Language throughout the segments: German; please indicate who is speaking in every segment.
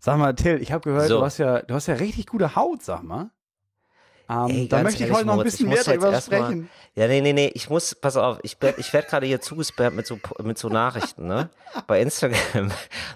Speaker 1: Sag mal, Till, ich habe gehört,
Speaker 2: So.
Speaker 1: du hast ja, du hast ja richtig gute Haut, sag mal. Ähm,
Speaker 2: Ey,
Speaker 1: da möchte ich heute noch ein bisschen mehr darüber
Speaker 2: erst mal-
Speaker 1: sprechen.
Speaker 2: Ja, nee, nee, nee, ich muss, pass auf, ich, ich werde gerade hier zugespammt mit so, mit so Nachrichten, ne? Bei Instagram.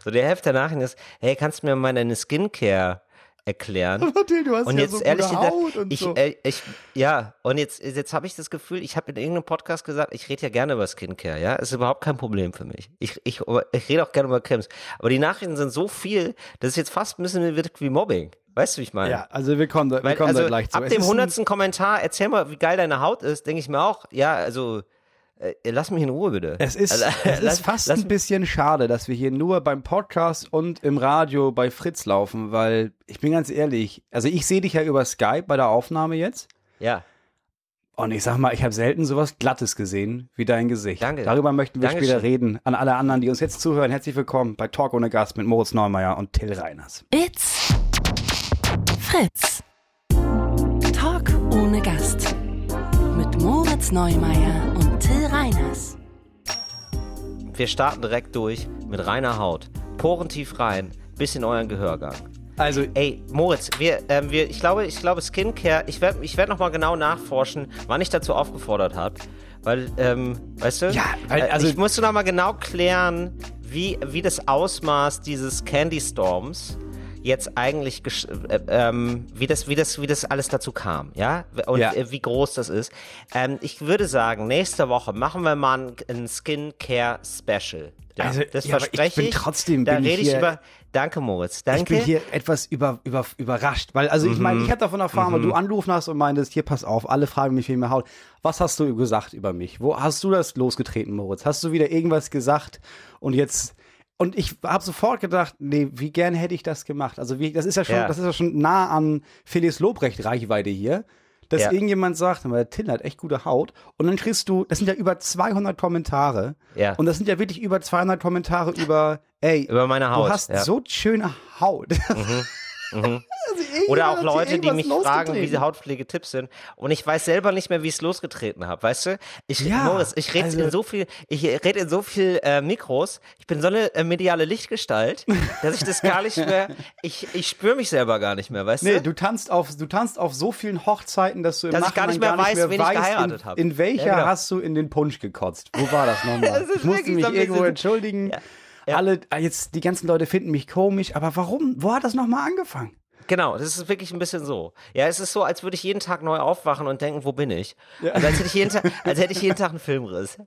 Speaker 2: So, die Hälfte der Nachrichten ist, hey, kannst du mir mal deine Skincare erklären?
Speaker 1: Till, du hast
Speaker 2: Und
Speaker 1: ja
Speaker 2: jetzt
Speaker 1: so
Speaker 2: ehrlich
Speaker 1: gute
Speaker 2: gesagt,
Speaker 1: Haut und
Speaker 2: ich,
Speaker 1: so.
Speaker 2: äh, ich, ja, und jetzt, jetzt habe ich das Gefühl, ich habe in irgendeinem Podcast gesagt, ich rede ja gerne über Skincare, ja, ist überhaupt kein Problem für mich. Ich, ich, ich rede auch gerne über Cremes, aber die Nachrichten sind so viel, dass es jetzt fast ein bisschen wirkt wie Mobbing. Weißt du, wie ich meine?
Speaker 1: ja, also wir kommen da, wir
Speaker 2: Weil,
Speaker 1: kommen
Speaker 2: also,
Speaker 1: da gleich zu.
Speaker 2: ab
Speaker 1: Es
Speaker 2: dem hundertsten Kommentar, erzähl mal, wie geil deine Haut ist, denke ich mir auch, ja, also, lass mich in Ruhe, bitte.
Speaker 1: Es ist,
Speaker 2: Also,
Speaker 1: es
Speaker 2: lass-
Speaker 1: ist fast
Speaker 2: lass
Speaker 1: ein bisschen schade, dass wir hier nur beim Podcast und im Radio bei Fritz laufen, weil ich bin ganz ehrlich, also ich sehe dich ja über Skype bei der Aufnahme jetzt
Speaker 2: Ja,
Speaker 1: und ich sag mal, ich habe selten sowas Glattes gesehen wie dein Gesicht.
Speaker 2: Danke.
Speaker 1: Darüber möchten wir
Speaker 2: Dankeschön.
Speaker 1: später reden. An alle anderen, die uns jetzt zuhören, herzlich willkommen bei Talk ohne Gast mit Moritz Neumeier und Till Reiners.
Speaker 3: It's Fritz. Talk ohne Gast. Mit Moritz Neumeier und Till Reiners.
Speaker 2: wir starten direkt durch mit reiner Haut. Porentief rein, bis in euren Gehörgang.
Speaker 1: Also
Speaker 2: Ey, Moritz, wir, ähm, wir, ich glaube, ich glaube, Skincare, ich werde ich werd nochmal genau nachforschen, wann ich dazu aufgefordert habe. Weil, ähm, weißt du?
Speaker 1: Ja, weil-
Speaker 2: äh,
Speaker 1: also-
Speaker 2: ich musste nochmal genau klären, wie, wie das Ausmaß dieses Candy Storms jetzt eigentlich, äh, ähm, wie das, wie das, wie das alles dazu kam, ja? Und
Speaker 1: Ja.
Speaker 2: äh, wie groß das ist. Ähm, ich würde sagen, nächste Woche machen wir mal ein, ein Skincare Special. Ja,
Speaker 1: Also,
Speaker 2: das
Speaker 1: ja, aber ich
Speaker 2: verspreche
Speaker 1: bin trotzdem-
Speaker 2: Da
Speaker 1: bin ich
Speaker 2: rede ich
Speaker 1: hier-
Speaker 2: über. Danke, Moritz. Danke.
Speaker 1: Ich bin hier etwas über, über, überrascht, weil, also ich
Speaker 2: Mhm.
Speaker 1: meine, ich habe davon erfahren, weil du angerufen hast und meintest, hier pass auf, alle fragen mich wegen mir Haut. Was hast du gesagt über mich? Wo hast du das losgetreten, Moritz? Hast du wieder irgendwas gesagt und jetzt und ich habe sofort gedacht, nee, wie gern hätte ich das gemacht? Also wie, das ist ja schon,
Speaker 2: Ja.
Speaker 1: das ist ja schon nah an Felix Lobrecht Reichweite hier. Dass
Speaker 2: Ja.
Speaker 1: irgendjemand sagt, der Till hat echt gute Haut. Und dann kriegst du, das sind ja über 200 Kommentare.
Speaker 2: Ja.
Speaker 1: Und das sind ja wirklich über 200 Kommentare über, ey,
Speaker 2: Über meine Haut,
Speaker 1: Du hast
Speaker 2: ja. Mhm.
Speaker 1: so schöne Haut.
Speaker 2: Oder auch Leute, die mich fragen, wie sie Hautpflegetipps sind. Und ich weiß selber nicht mehr, wie ich es losgetreten habe, weißt du? Ich,
Speaker 1: Ja,
Speaker 2: Moritz, ich rede
Speaker 1: also-
Speaker 2: in so viel, ich rede in so viel äh, Mikros. Ich bin so eine äh, mediale Lichtgestalt, dass ich das gar nicht mehr, ich, ich spüre mich selber gar nicht mehr, weißt
Speaker 1: Nee,
Speaker 2: du?
Speaker 1: du tanzt auf, du tanzt auf so vielen Hochzeiten, dass du im
Speaker 2: Dass ich gar nicht mehr weiß, wen ich geheiratet
Speaker 1: in,
Speaker 2: hab.
Speaker 1: in welcher
Speaker 2: Ja, genau.
Speaker 1: hast du in den Punsch gekotzt? Wo war das nochmal? Ich musste mich
Speaker 2: so
Speaker 1: irgendwo entschuldigen.
Speaker 2: Ja.
Speaker 1: Alle, ah, jetzt, die ganzen Leute finden mich komisch, aber warum? Wo hat das nochmal angefangen?
Speaker 2: Genau, das ist wirklich ein bisschen so. Ja, es ist so, als würde ich jeden Tag neu aufwachen und denken, wo bin ich? Also als hätte ich jeden Tag, als hätte ich jeden Tag einen Filmriss.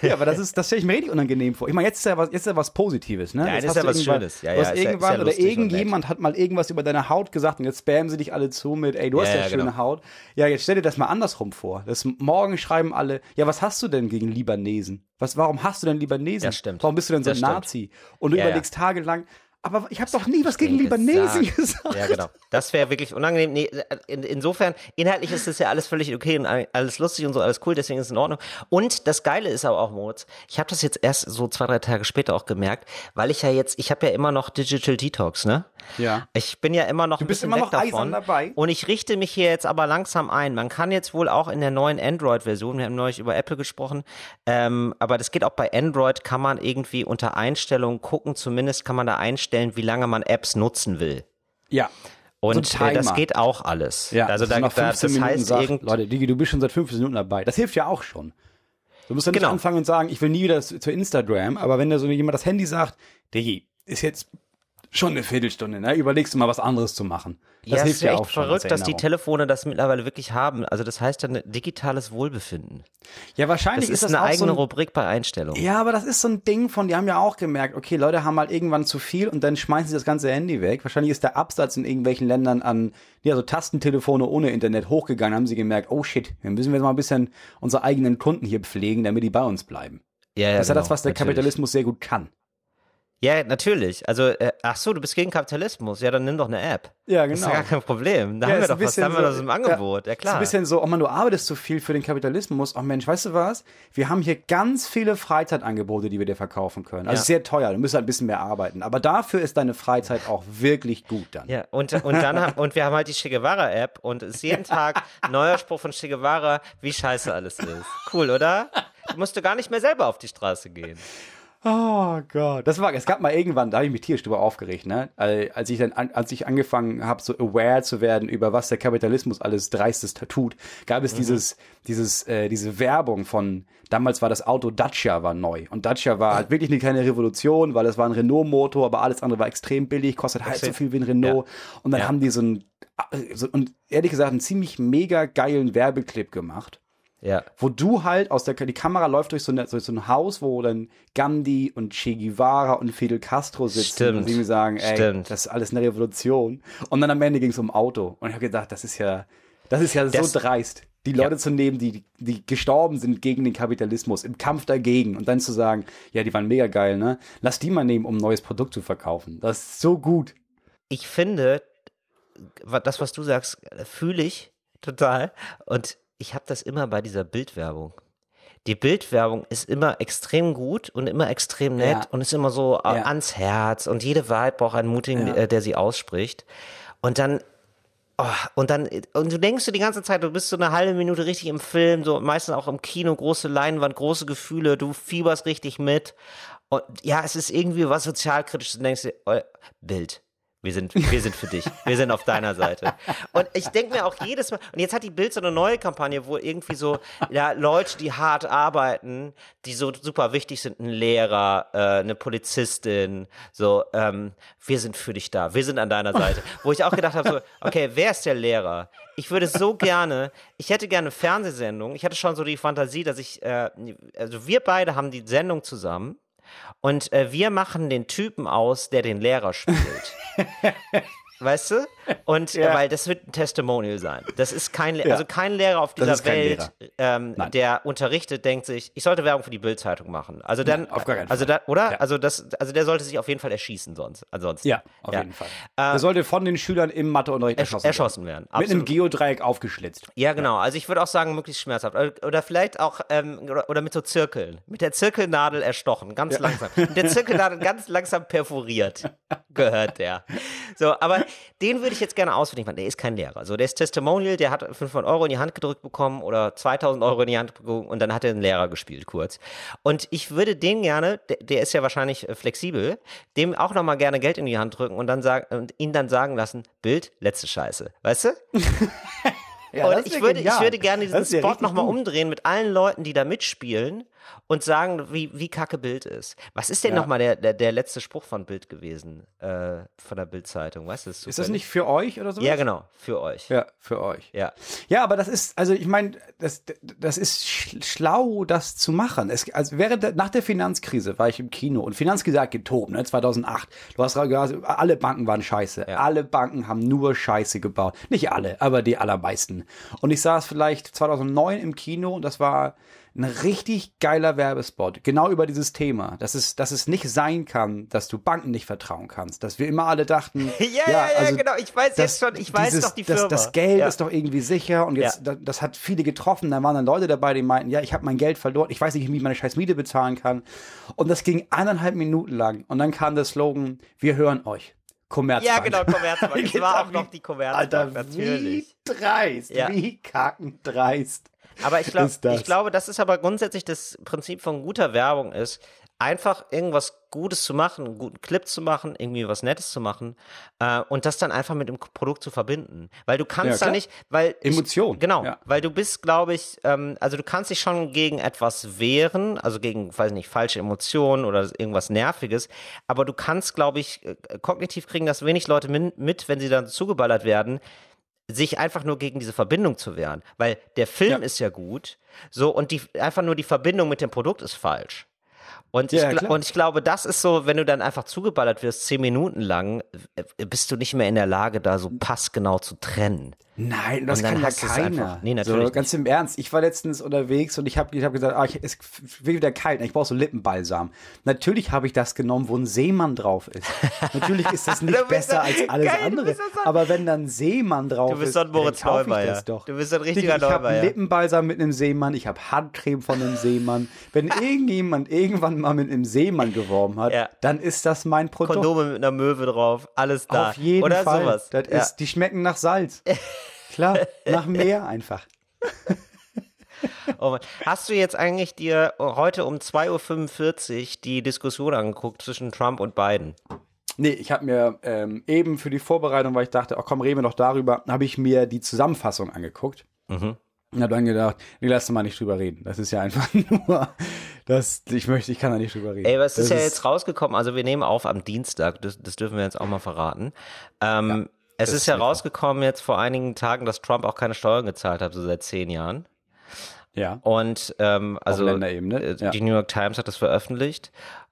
Speaker 1: Ja, aber das ist, das stelle ich mir richtig unangenehm vor. Ich meine, jetzt ist ja was, jetzt ist ja was Positives, ne?
Speaker 2: Ja,
Speaker 1: jetzt
Speaker 2: das ist ja was
Speaker 1: irgendwann-
Speaker 2: Schönes. Ja, ja, ist ja- ist ja
Speaker 1: irgendwann oder irgendjemand hat mal irgendwas über deine Haut gesagt und jetzt spammen sie dich alle zu mit, ey, du hast
Speaker 2: Ja,
Speaker 1: ja,
Speaker 2: ja,
Speaker 1: schöne
Speaker 2: genau.
Speaker 1: Haut. Ja, jetzt stell dir das mal andersrum vor. Das morgen schreiben alle, ja, was hast du denn gegen Libanesen? Was, warum hast du denn Libanesen?
Speaker 2: Das stimmt.
Speaker 1: Warum bist du denn so ein. Nazi? Und du
Speaker 2: Ja, ja.
Speaker 1: überlegst tagelang, aber ich habe doch nie was gegen Libanesen
Speaker 2: gesagt?
Speaker 1: gesagt.
Speaker 2: Ja, genau. Das wäre wirklich unangenehm. Nee, in, insofern, inhaltlich ist das ja alles völlig okay und alles lustig und so, alles cool, deswegen ist es in Ordnung. Und das Geile ist aber auch, Moritz, ich habe das jetzt erst so zwei, drei Tage später auch gemerkt, weil ich ja jetzt, ich habe ja immer noch Digital Detox, ne?
Speaker 1: Ja.
Speaker 2: Ich bin ja immer noch
Speaker 1: Du bist immer noch
Speaker 2: davon.
Speaker 1: dabei.
Speaker 2: Und ich richte mich hier jetzt aber langsam ein. Man kann jetzt wohl auch in der neuen Android-Version, wir haben neulich über Apple gesprochen, ähm, aber das geht auch bei Android, kann man irgendwie unter Einstellungen gucken, zumindest kann man da einstellen, wie lange man Apps nutzen will.
Speaker 1: Ja.
Speaker 2: Und
Speaker 1: So
Speaker 2: äh, das geht auch alles.
Speaker 1: Ja,
Speaker 2: also da, da
Speaker 1: 15
Speaker 2: das
Speaker 1: Minuten
Speaker 2: heißt
Speaker 1: sagt,
Speaker 2: irgend
Speaker 1: Leute, Digi, du bist schon seit 15 Minuten dabei. Das hilft ja auch schon. Du musst ja nicht
Speaker 2: Genau.
Speaker 1: anfangen und sagen, ich will nie wieder zu, zu Instagram, aber wenn da so jemand das Handy sagt, Digi, ist jetzt schon eine Viertelstunde, ne? Überlegst du mal was anderes zu machen. Das
Speaker 2: ja, es
Speaker 1: hilft
Speaker 2: ist
Speaker 1: ja
Speaker 2: echt
Speaker 1: auch schon.
Speaker 2: verrückt, dass die. Telefone das mittlerweile wirklich haben. Also das heißt dann digitales Wohlbefinden.
Speaker 1: Ja, wahrscheinlich
Speaker 2: Das ist,
Speaker 1: ist das
Speaker 2: eine eigene
Speaker 1: so ein,
Speaker 2: Rubrik bei Einstellungen.
Speaker 1: Ja, aber das ist so ein Ding von, die haben ja auch gemerkt, okay, Leute haben halt irgendwann zu viel und dann schmeißen sie das ganze Handy weg. Wahrscheinlich ist der Absatz in irgendwelchen Ländern an, ja, so Tastentelefone ohne Internet hochgegangen, haben sie gemerkt, oh shit, wir müssen jetzt mal ein bisschen unsere eigenen Kunden hier pflegen, damit die bei uns bleiben.
Speaker 2: Ja, ja,
Speaker 1: Das ist ja
Speaker 2: genau,
Speaker 1: das, was der
Speaker 2: natürlich.
Speaker 1: Kapitalismus sehr gut kann.
Speaker 2: Ja, natürlich. Also, äh, ach so, du bist gegen Kapitalismus. Ja, dann nimm doch eine App.
Speaker 1: Ja,
Speaker 2: Das ist
Speaker 1: genau.
Speaker 2: ja gar kein Problem. Da
Speaker 1: Ja,
Speaker 2: haben wir
Speaker 1: ist
Speaker 2: doch was, da haben wir
Speaker 1: so-
Speaker 2: das im Angebot. Ja,
Speaker 1: Ist
Speaker 2: klar.
Speaker 1: ein bisschen so, oh man, du arbeitest zu viel für den Kapitalismus. Oh Mensch, weißt du was? Wir haben hier ganz viele Freizeitangebote, die wir dir verkaufen können. Also
Speaker 2: Ja.
Speaker 1: sehr teuer, du musst halt ein bisschen mehr arbeiten. Aber dafür ist deine Freizeit auch wirklich gut dann.
Speaker 2: ja, und, und dann haben, und wir haben halt die Che Guevara App und es ist jeden Tag neuer Spruch von Che Guevara, wie scheiße alles ist. Cool, oder? Du musst du gar nicht mehr selber auf die Straße gehen.
Speaker 1: Oh Gott. Das war, es gab mal irgendwann, da habe ich mich tierisch drüber aufgeregt, ne? Als ich dann, als ich angefangen habe, so aware zu werden über was der Kapitalismus alles Dreistes tut, gab es mhm. dieses, dieses, äh, diese Werbung von, damals war das Auto Dacia war neu. Und Dacia war halt wirklich eine kleine Revolution, weil es war ein Renault-Motor, aber alles andere war extrem billig, kostet halt so viel wie ein Renault. Ja. Und dann ja. haben die so ein, so, und ehrlich gesagt, einen ziemlich mega geilen Werbeclip gemacht
Speaker 2: ja.
Speaker 1: Wo du halt aus der, die Kamera läuft durch so, eine, durch so ein Haus, wo dann Gandhi und Che Guevara und Fidel Castro sitzen
Speaker 2: Stimmt.
Speaker 1: und mir sagen, ey,
Speaker 2: Stimmt.
Speaker 1: das ist alles eine Revolution. Und dann am Ende ging es um Auto. Und ich habe gedacht, das ist ja, das ist ja das, so dreist. Die Leute ja. zu nehmen, die, die gestorben sind gegen den Kapitalismus, im Kampf dagegen und dann zu sagen, ja, die waren mega geil, ne? Lass die mal nehmen, um ein neues Produkt zu verkaufen. Das ist so gut.
Speaker 2: Ich finde, das, was du sagst, fühle ich total. Und ich habe das immer bei dieser Bildwerbung. Die Bildwerbung ist immer extrem gut und immer extrem nett ja. und ist immer so ja. ans Herz und jede Wahrheit braucht einen Mutigen, ja. äh, der sie ausspricht. Und dann Oh, und dann, und du denkst du die ganze Zeit, du bist so eine halbe Minute richtig im Film, so meistens auch im Kino, große Leinwand, große Gefühle, du fieberst richtig mit. Und ja, es ist irgendwie was sozialkritisches, du denkst dir, oh, Bild. Wir sind, wir sind für dich. Wir sind auf deiner Seite. Und ich denke mir auch jedes Mal, und jetzt hat die Bild so eine neue Kampagne, wo irgendwie so, ja, Leute, die hart arbeiten, die so super wichtig sind, ein Lehrer, äh, eine Polizistin, so, ähm, wir sind für dich da, wir sind an deiner Seite. Wo ich auch gedacht habe, so, okay, wer ist der Lehrer? Ich würde so gerne, ich hätte gerne Fernsehsendung. Ich hatte schon so die Fantasie, dass ich, äh, also wir beide haben die Sendung zusammen und äh, wir machen den Typen aus, der den Lehrer spielt. weißt du? Und ja. weil das wird ein Testimonial sein. Das ist kein, ja. also kein Lehrer auf dieser Welt, ähm, der unterrichtet, denkt sich, ich sollte Werbung für die Bildzeitung machen. Also dann, Nein, auf gar keinen also Fall. Da, oder? Ja. Also das, also der sollte sich auf jeden Fall erschießen sonst. Ansonsten.
Speaker 1: Ja, auf jeden Fall. Ähm, der sollte von den Schülern im Matheunterricht erschossen,
Speaker 2: erschossen werden.
Speaker 1: werden. Mit einem Geodreieck aufgeschlitzt.
Speaker 2: Ja, genau. Also ich würde auch sagen, möglichst schmerzhaft. Oder vielleicht auch, ähm, oder, oder, mit so Zirkeln. Mit der Zirkelnadel erstochen, ganz langsam. Mit der Zirkelnadel ganz langsam perforiert gehört der. So, aber den würde ich jetzt gerne ausfindig machen. Der ist kein Lehrer. So, der ist Testimonial, der hat 500 Euro in die Hand gedrückt bekommen oder 2000 Euro in die Hand bekommen und dann hat er einen Lehrer gespielt kurz. Und ich würde den gerne, der, der ist ja wahrscheinlich äh, flexibel, dem auch nochmal gerne Geld in die Hand drücken und dann sagen, und ihn dann sagen lassen, Bild, letzte Scheiße. Weißt du? Ja, und ich würde, ich würde gerne diesen Spot nochmal umdrehen mit allen Leuten, die da mitspielen und sagen, wie, wie kacke Bild ist. Was ist denn ja. nochmal der, der, der letzte Spruch von Bild gewesen, äh, von der Bildzeitung? Weißt du,
Speaker 1: ist das nicht für euch oder so?
Speaker 2: Ja, genau, für euch.
Speaker 1: Ja, für euch.
Speaker 2: Ja.
Speaker 1: Ja, aber das ist, also ich meine, das, das ist schlau, das zu machen. Es, also während nach der Finanzkrise war ich im Kino und Finanzkrise hat getobt, ne, 2008. Du hast gesagt, alle Banken waren scheiße. Ja. Alle Banken haben nur Scheiße gebaut. Nicht alle, aber die allermeisten. Und ich saß vielleicht 2009 im Kino und das war ein richtig geiler Werbespot, genau über dieses Thema, dass es, dass es nicht sein kann, dass du Banken nicht vertrauen kannst, dass wir immer alle dachten,
Speaker 2: ja, ja, ja, also genau, ich weiß jetzt schon, ich weiß doch die Firma.
Speaker 1: Das, das Geld ja. ist doch irgendwie sicher und jetzt, ja. das, das, hat viele getroffen, da waren dann Leute dabei, die meinten, ja, ich habe mein Geld verloren, ich weiß nicht, wie ich meine scheiß Miete bezahlen kann und das ging eineinhalb Minuten lang und dann kam der Slogan, wir hören euch. Commerzbank.
Speaker 2: Ja, genau, Commerzbank. Es war auch noch die Commerzbank,
Speaker 1: Alter, natürlich. Wie dreist, ja. wie kackendreist.
Speaker 2: Aber ich, glaub, ich glaube, das ist aber grundsätzlich das Prinzip von guter Werbung ist, einfach irgendwas Gutes zu machen, einen guten Clip zu machen, irgendwie was Nettes zu machen äh, und das dann einfach mit dem Produkt zu verbinden. Weil du kannst ja, da nicht, weil
Speaker 1: Emotion.
Speaker 2: Ich, genau, ja. weil du bist, glaube ich, ähm, also du kannst dich schon gegen etwas wehren, also gegen, weiß nicht, falsche Emotionen oder irgendwas Nerviges, aber du kannst, glaube ich, äh, kognitiv kriegen das wenig Leute mit, wenn sie dann zugeballert werden, sich einfach nur gegen diese Verbindung zu wehren, weil der Film ja. ist ja gut, so und die einfach nur die Verbindung mit dem Produkt ist falsch. Und, ja, ich, und ich glaube, das ist so, wenn du dann einfach zugeballert wirst, zehn Minuten lang, äh, bist du nicht mehr in der Lage, da so passgenau zu trennen.
Speaker 1: Nein, das kann ja keiner. Nee, natürlich. So, ganz im Ernst. Ich war letztens unterwegs und ich habe ich hab gesagt, ah, ich, es wird wieder kalt, ich brauche so Lippenbalsam. Natürlich habe ich das genommen, wo ein Seemann drauf ist. Natürlich ist das nicht besser als alles geil, andere. So aber wenn dann ein Seemann drauf ist, du bist so ein Moritz
Speaker 2: Neumeier. Du bist ein richtiger
Speaker 1: ich Neumeier. Ich habe Lippenbalsam mit einem Seemann, ich habe Handcreme von einem Seemann. Wenn irgendjemand irgendwann mal mit einem Seemann geworben hat, ja. dann ist das mein Produkt.
Speaker 2: Kondome mit einer Möwe drauf, alles da.
Speaker 1: Auf jeden
Speaker 2: Oder
Speaker 1: Fall.
Speaker 2: sowas.
Speaker 1: Das ist, die schmecken nach Salz. Klar, nach mehr einfach.
Speaker 2: Oh. Hast du jetzt eigentlich dir heute um 2.45 Uhr die Diskussion angeguckt zwischen Trump und Biden?
Speaker 1: Nee, ich habe mir ähm, eben für die Vorbereitung, weil ich dachte, ach komm, reden wir doch darüber, habe ich mir die Zusammenfassung angeguckt.
Speaker 2: Mhm.
Speaker 1: Und habe dann gedacht, nee, lass mal nicht drüber reden. Das ist ja einfach nur, das, ich möchte, ich kann da nicht drüber reden.
Speaker 2: Ey, was ist
Speaker 1: das
Speaker 2: ja jetzt rausgekommen? Also wir nehmen auf am Dienstag, das, das dürfen wir jetzt auch mal verraten. Ähm, es ist ja rausgekommen jetzt vor einigen Tagen, dass Trump auch keine Steuern gezahlt hat, so seit zehn Jahren.
Speaker 1: Ja.
Speaker 2: Und ähm, also äh,
Speaker 1: ja.
Speaker 2: die New York Times hat das veröffentlicht.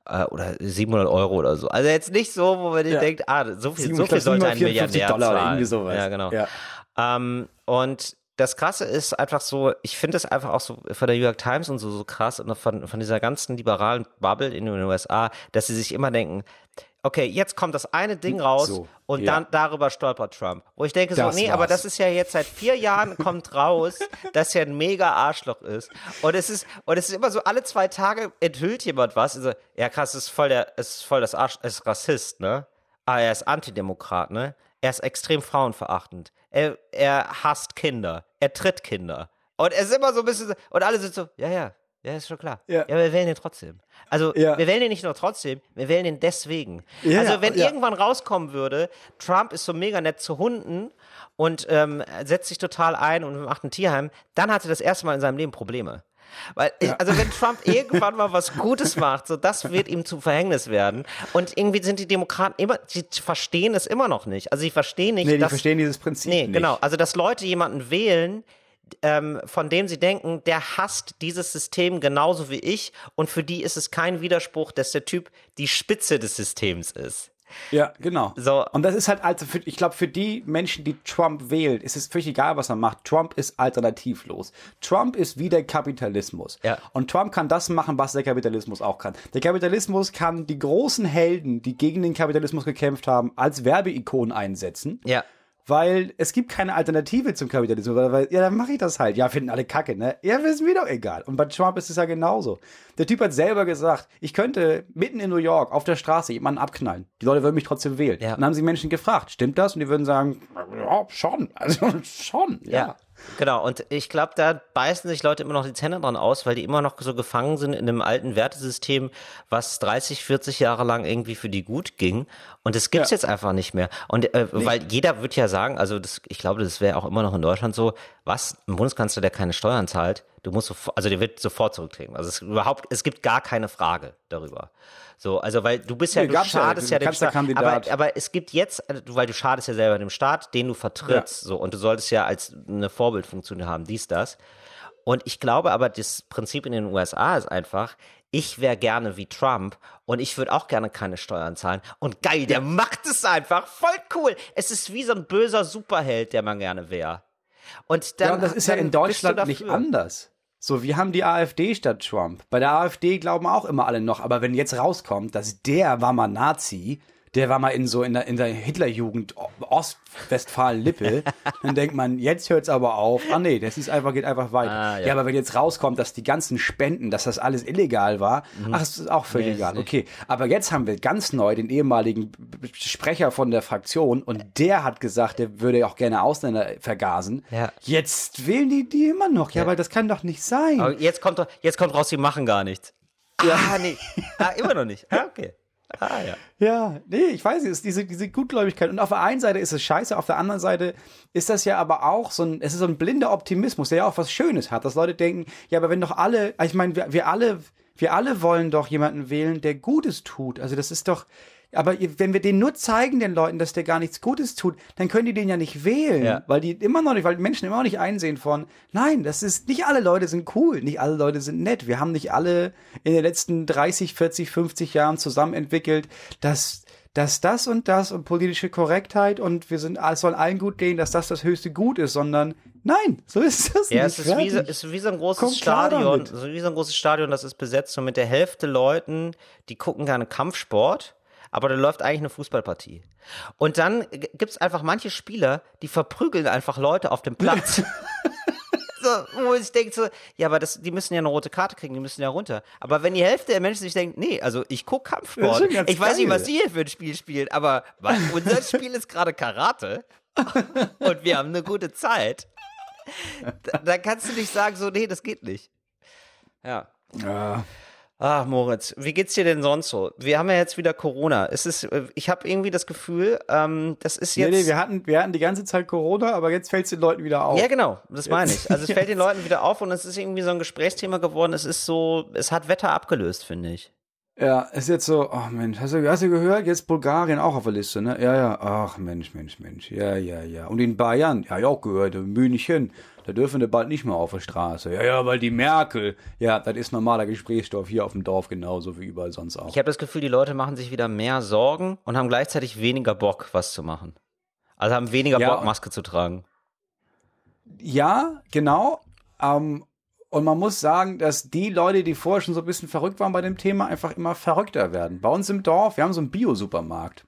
Speaker 2: Äh, oder 700 Euro oder so. Also jetzt nicht so, wo man
Speaker 1: Ja.
Speaker 2: denkt, ah, so viel,
Speaker 1: Sieben-
Speaker 2: so
Speaker 1: ich
Speaker 2: viel sollte ein
Speaker 1: 754
Speaker 2: Milliardär
Speaker 1: Dollar
Speaker 2: zahlen.
Speaker 1: irgendwie sowas.
Speaker 2: Ja, genau.
Speaker 1: Ja.
Speaker 2: Ähm, und das Krasse ist einfach so, ich finde es einfach auch so von der New York Times und so, so krass und von, von dieser ganzen liberalen Bubble in den USA, dass sie sich immer denken, okay, jetzt kommt das eine Ding raus
Speaker 1: So,
Speaker 2: und
Speaker 1: ja.
Speaker 2: dann darüber stolpert Trump. Wo ich denke so,
Speaker 1: Das
Speaker 2: nee, aber
Speaker 1: war's.
Speaker 2: das ist ja jetzt seit vier Jahren kommt raus, dass er ein mega Arschloch ist. Und es ist, und es ist immer so, alle zwei Tage enthüllt jemand was. Also, ja krass, es ist voll der, es ist voll das Arsch, es ist Rassist, ne? Ah, er ist Antidemokrat, ne? Er ist extrem frauenverachtend. Er, er hasst Kinder. Er tritt Kinder. Und es ist immer so ein bisschen, und alle sind so, ja, ja, ja, ist schon klar.
Speaker 1: Ja.
Speaker 2: ja wir wählen ihn trotzdem. Also,
Speaker 1: Ja.
Speaker 2: wir wählen ihn nicht nur trotzdem, wir wählen ihn deswegen.
Speaker 1: Ja,
Speaker 2: also, wenn irgendwann rauskommen würde, Trump ist so mega nett zu Hunden und ähm, setzt sich total ein und macht ein Tierheim, dann hat er das erste Mal in seinem Leben Probleme. Weil, ich, also wenn Trump irgendwann mal was Gutes macht, so das wird ihm zum Verhängnis werden. Und irgendwie sind die Demokraten immer, sie verstehen es immer noch nicht. Also sie verstehen nicht,
Speaker 1: Nee, die
Speaker 2: dass,
Speaker 1: verstehen dieses Prinzip
Speaker 2: Nee,
Speaker 1: nicht.
Speaker 2: genau. Also, dass Leute jemanden wählen, ähm, von dem sie denken, der hasst dieses System genauso wie ich und für die ist es kein Widerspruch, dass der Typ die Spitze des Systems ist.
Speaker 1: Ja, genau.
Speaker 2: So.
Speaker 1: Und das ist halt, also für, ich glaube, für die Menschen, die Trump wählen, ist es völlig egal, was er macht. Trump ist alternativlos. Trump ist wie der Kapitalismus.
Speaker 2: Ja.
Speaker 1: Und Trump kann das machen, was der Kapitalismus auch kann. Der Kapitalismus kann die großen Helden, die gegen den Kapitalismus gekämpft haben, als Werbeikonen einsetzen.
Speaker 2: Ja.
Speaker 1: Weil es gibt keine Alternative zum Kapitalismus. Weil, weil ja, dann mache ich das halt. Ja, finden alle Kacke, ne? Ja, ist mir doch egal. Und bei Trump ist es ja genauso. Der Typ hat selber gesagt, ich könnte mitten in New York auf der Straße jemanden abknallen. Die Leute würden mich trotzdem wählen.
Speaker 2: Ja.
Speaker 1: Und dann haben sie Menschen gefragt, stimmt das? Und die würden sagen, ja, schon. Also schon, ja.
Speaker 2: Ja. Genau, und ich glaube, da beißen sich Leute immer noch die Zähne dran aus, weil die immer noch so gefangen sind in einem alten Wertesystem, was 30, 40 Jahre lang irgendwie für die gut ging. Und das gibt's
Speaker 1: Ja.
Speaker 2: jetzt einfach nicht mehr. Und äh, weil jeder wird ja sagen, also das, ich glaube, das wäre auch immer noch in Deutschland so, was, ein Bundeskanzler, der keine Steuern zahlt, du musst sofort, also der wird sofort zurücktreten. Also es überhaupt, es gibt gar keine Frage darüber. So, also weil du bist ja,
Speaker 1: Nee,
Speaker 2: du
Speaker 1: gab's ja,
Speaker 2: schadest ja, dem Staat. Aber, aber es gibt jetzt, also, weil du schadest ja selber dem Staat, den du vertrittst, so und du solltest ja als eine Vorbildfunktion haben, dies, das. Und ich glaube aber, das Prinzip in den USA ist einfach, ich wäre gerne wie Trump und ich würde auch gerne keine Steuern zahlen. Und geil, der macht es einfach. Voll cool. Es ist wie so ein böser Superheld, der man gerne wäre. Und dann,
Speaker 1: ja, und das ist ja in Deutschland nicht anders. So, wir haben die AfD statt Trump. Bei der AfD glauben auch immer alle noch, aber wenn jetzt rauskommt, dass der war mal Nazi, der war mal in so in der, in der Hitlerjugend Ostwestfalen-Lippe, dann denkt man, jetzt hört's aber auf. Ah nee, das ist einfach, geht einfach weiter.
Speaker 2: Ah, ja.
Speaker 1: ja. aber wenn jetzt rauskommt, dass die ganzen Spenden, dass das alles illegal war, ach, das ist auch völlig
Speaker 2: Mhm. Nee,
Speaker 1: egal. Okay, aber jetzt haben wir ganz neu den ehemaligen Sprecher von der Fraktion und der hat gesagt, der würde auch gerne Ausländer vergasen.
Speaker 2: Ja.
Speaker 1: Jetzt wählen die die immer noch. Ja, weil das kann doch nicht sein.
Speaker 2: Aber jetzt kommt, jetzt kommt raus, sie machen gar nichts. Ah, nee. Ah, immer noch nicht. Ah, okay. Ah, ja.
Speaker 1: Ja, nee, ich weiß es diese, diese Gutgläubigkeit. Und auf der einen Seite ist es scheiße, auf der anderen Seite ist das ja aber auch so ein, es ist so ein blinder Optimismus, der ja auch was Schönes hat, dass Leute denken, ja, aber wenn doch alle, ich meine, wir, wir alle, wir alle wollen doch jemanden wählen, der Gutes tut. Also das ist doch, aber wenn wir den nur zeigen den Leuten, dass der gar nichts Gutes tut, dann können die den ja nicht wählen,
Speaker 2: Ja.
Speaker 1: weil die immer noch nicht, weil die Menschen immer noch nicht einsehen von, nein, das ist, nicht alle Leute sind cool, nicht alle Leute sind nett. Wir haben nicht alle in den letzten 30, 40, 50 Jahren zusammen entwickelt, dass dass das und das und politische Korrektheit und wir sind, es soll allen gut gehen, dass das das höchste Gut ist, sondern nein, so ist das
Speaker 2: Ja,
Speaker 1: nicht.
Speaker 2: es ist wie, so, ist wie so ein großes
Speaker 1: klar
Speaker 2: Stadion, so wie so ein großes Stadion, das ist besetzt und mit der Hälfte Leuten, die gucken gerne Kampfsport, aber da läuft eigentlich eine Fußballpartie. Und dann g- gibt's einfach manche Spieler, die verprügeln einfach Leute auf dem Platz. so, wo ich denke so, ja, aber das, die müssen ja eine rote Karte kriegen, die müssen ja runter. Aber wenn die Hälfte der Menschen sich denkt, nee, also ich guck
Speaker 1: Das
Speaker 2: Kampfsport, ich weiß nicht,
Speaker 1: geil.
Speaker 2: was die hier für ein Spiel spielen, aber was, unser Spiel ist gerade Karate und wir haben eine gute Zeit. da, da kannst du nicht sagen, so, nee, das geht nicht. Ja.
Speaker 1: Ja.
Speaker 2: Ach, Moritz, wie geht's dir denn sonst so? Wir haben ja jetzt wieder Corona. Es ist, äh, ich habe irgendwie das Gefühl, ähm, das ist jetzt.
Speaker 1: Nee, nee, wir hatten, wir hatten die ganze Zeit Corona, aber jetzt fällt es den Leuten wieder auf.
Speaker 2: ja, genau, das meine ich. Also es fällt den Leuten wieder auf und es ist irgendwie so ein Gesprächsthema geworden. Es ist so, es hat Wetter abgelöst, finde ich.
Speaker 1: Ja, ist jetzt so, ach Mensch, hast du, hast du gehört? Jetzt Bulgarien auch auf der Liste, ne? Ja, ja, ach Mensch, Mensch, Mensch, ja, ja, ja. Und in Bayern, ja, ja auch gehört, in München, da dürfen wir bald nicht mehr auf der Straße. Ja, ja, weil die Merkel, ja, das ist normaler Gesprächsstoff hier auf dem Dorf genauso wie überall sonst auch.
Speaker 2: Ich habe das Gefühl, die Leute machen sich wieder mehr Sorgen und haben gleichzeitig weniger Bock, was zu machen. Also haben weniger
Speaker 1: Ja.
Speaker 2: Bock, Maske zu tragen.
Speaker 1: Ja, genau. Ähm, und man muss sagen, dass die Leute, die vorher schon so ein bisschen verrückt waren bei dem Thema, einfach immer verrückter werden. Bei uns im Dorf, wir haben so einen Bio-Supermarkt.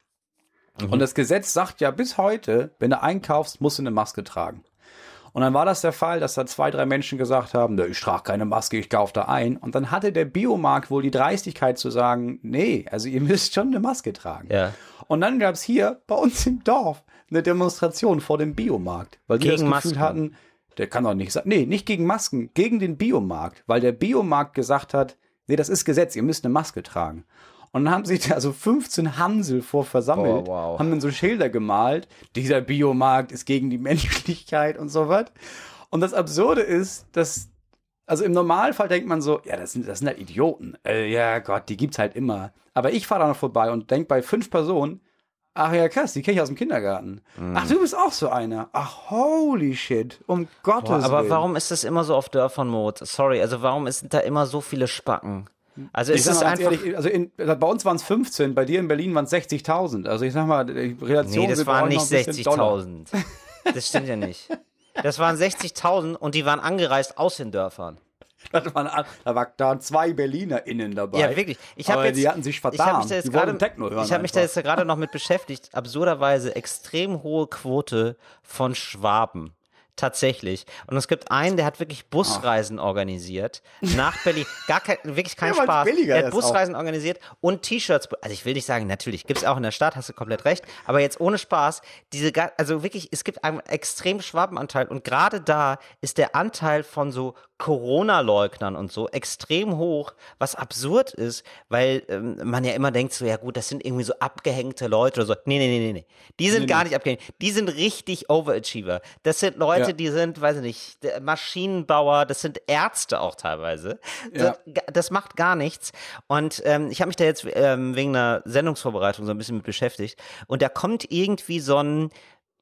Speaker 1: Und das Gesetz sagt ja bis heute, wenn du einkaufst, musst du eine Maske tragen. Und dann war das der Fall, dass da zwei, drei Menschen gesagt haben, "Nö, ich trage keine Maske, ich kaufe da ein. Und dann hatte der Biomarkt wohl die Dreistigkeit zu sagen, nee, also ihr müsst schon eine Maske tragen.
Speaker 2: Ja.
Speaker 1: Und dann gab's hier bei uns im Dorf eine Demonstration vor dem Biomarkt, weil die
Speaker 2: Gegen
Speaker 1: das Gefühl
Speaker 2: Masken.
Speaker 1: hatten, der kann doch nicht sagen, nee, nicht gegen Masken, gegen den Biomarkt, weil der Biomarkt gesagt hat, nee, das ist Gesetz, ihr müsst eine Maske tragen. Und dann haben sich da so 15 Hansel vor versammelt,
Speaker 2: Boah, wow.
Speaker 1: haben dann so Schilder gemalt, dieser Biomarkt ist gegen die Menschlichkeit und so was. Und das Absurde ist, dass also im Normalfall denkt man so, ja, das sind, das sind halt Idioten. Äh, ja, Gott, die gibt's halt immer. Aber ich fahre da noch vorbei und denk bei fünf Personen, ach ja, krass, die kenne ich aus dem Kindergarten. Ach, du bist auch so einer. Ach, holy shit. Um Gottes
Speaker 2: Boah, aber
Speaker 1: Willen.
Speaker 2: warum ist das immer so auf Dörfern, Mode? Sorry, also warum sind da immer so viele Spacken? Also
Speaker 1: Ich
Speaker 2: ist es
Speaker 1: ganz
Speaker 2: einfach.
Speaker 1: ehrlich, also in, bei uns waren es 15, bei dir in Berlin waren es 60.000. Also ich sag mal, die Relation
Speaker 2: Nee, das waren nicht
Speaker 1: noch ein bisschen doller.
Speaker 2: 60.000. Das stimmt ja nicht. Das waren 60.000 und die waren angereist aus den Dörfern.
Speaker 1: Da waren, da waren da zwei BerlinerInnen dabei.
Speaker 2: Ja, wirklich. Ich habe
Speaker 1: Aber
Speaker 2: jetzt,
Speaker 1: die hatten sich
Speaker 2: ich hab
Speaker 1: vertan.
Speaker 2: mich da jetzt gerade, ich habe mich da jetzt gerade noch mit beschäftigt. Absurderweise extrem hohe Quote von Schwaben. Tatsächlich. Und es gibt einen, der hat wirklich Busreisen organisiert nach Berlin. Gar kein, wirklich kein
Speaker 1: Ja,
Speaker 2: Spaß. Der hat
Speaker 1: ist auch.
Speaker 2: Busreisen organisiert und T-Shirts. Also ich will nicht sagen, natürlich gibt's auch in der Stadt, hast du komplett recht. Aber jetzt ohne Spaß, diese, also wirklich, es gibt einen extrem Schwabenanteil und gerade da ist der Anteil von so Corona-Leugnern und so extrem hoch, was absurd ist, weil ähm, man ja immer denkt so, ja gut, das sind irgendwie so abgehängte Leute oder so. Nee, nee, nee, nee, nee. Die sind gar nicht abgehängt. Die sind richtig Overachiever. Das sind Leute,
Speaker 1: Ja.
Speaker 2: die sind, weiß ich nicht, Maschinenbauer, das sind Ärzte auch teilweise.
Speaker 1: Ja.
Speaker 2: Das, das macht gar nichts. Und ähm, ich habe mich da jetzt ähm, wegen einer Sendungsvorbereitung so ein bisschen mit beschäftigt. Und da kommt irgendwie so ein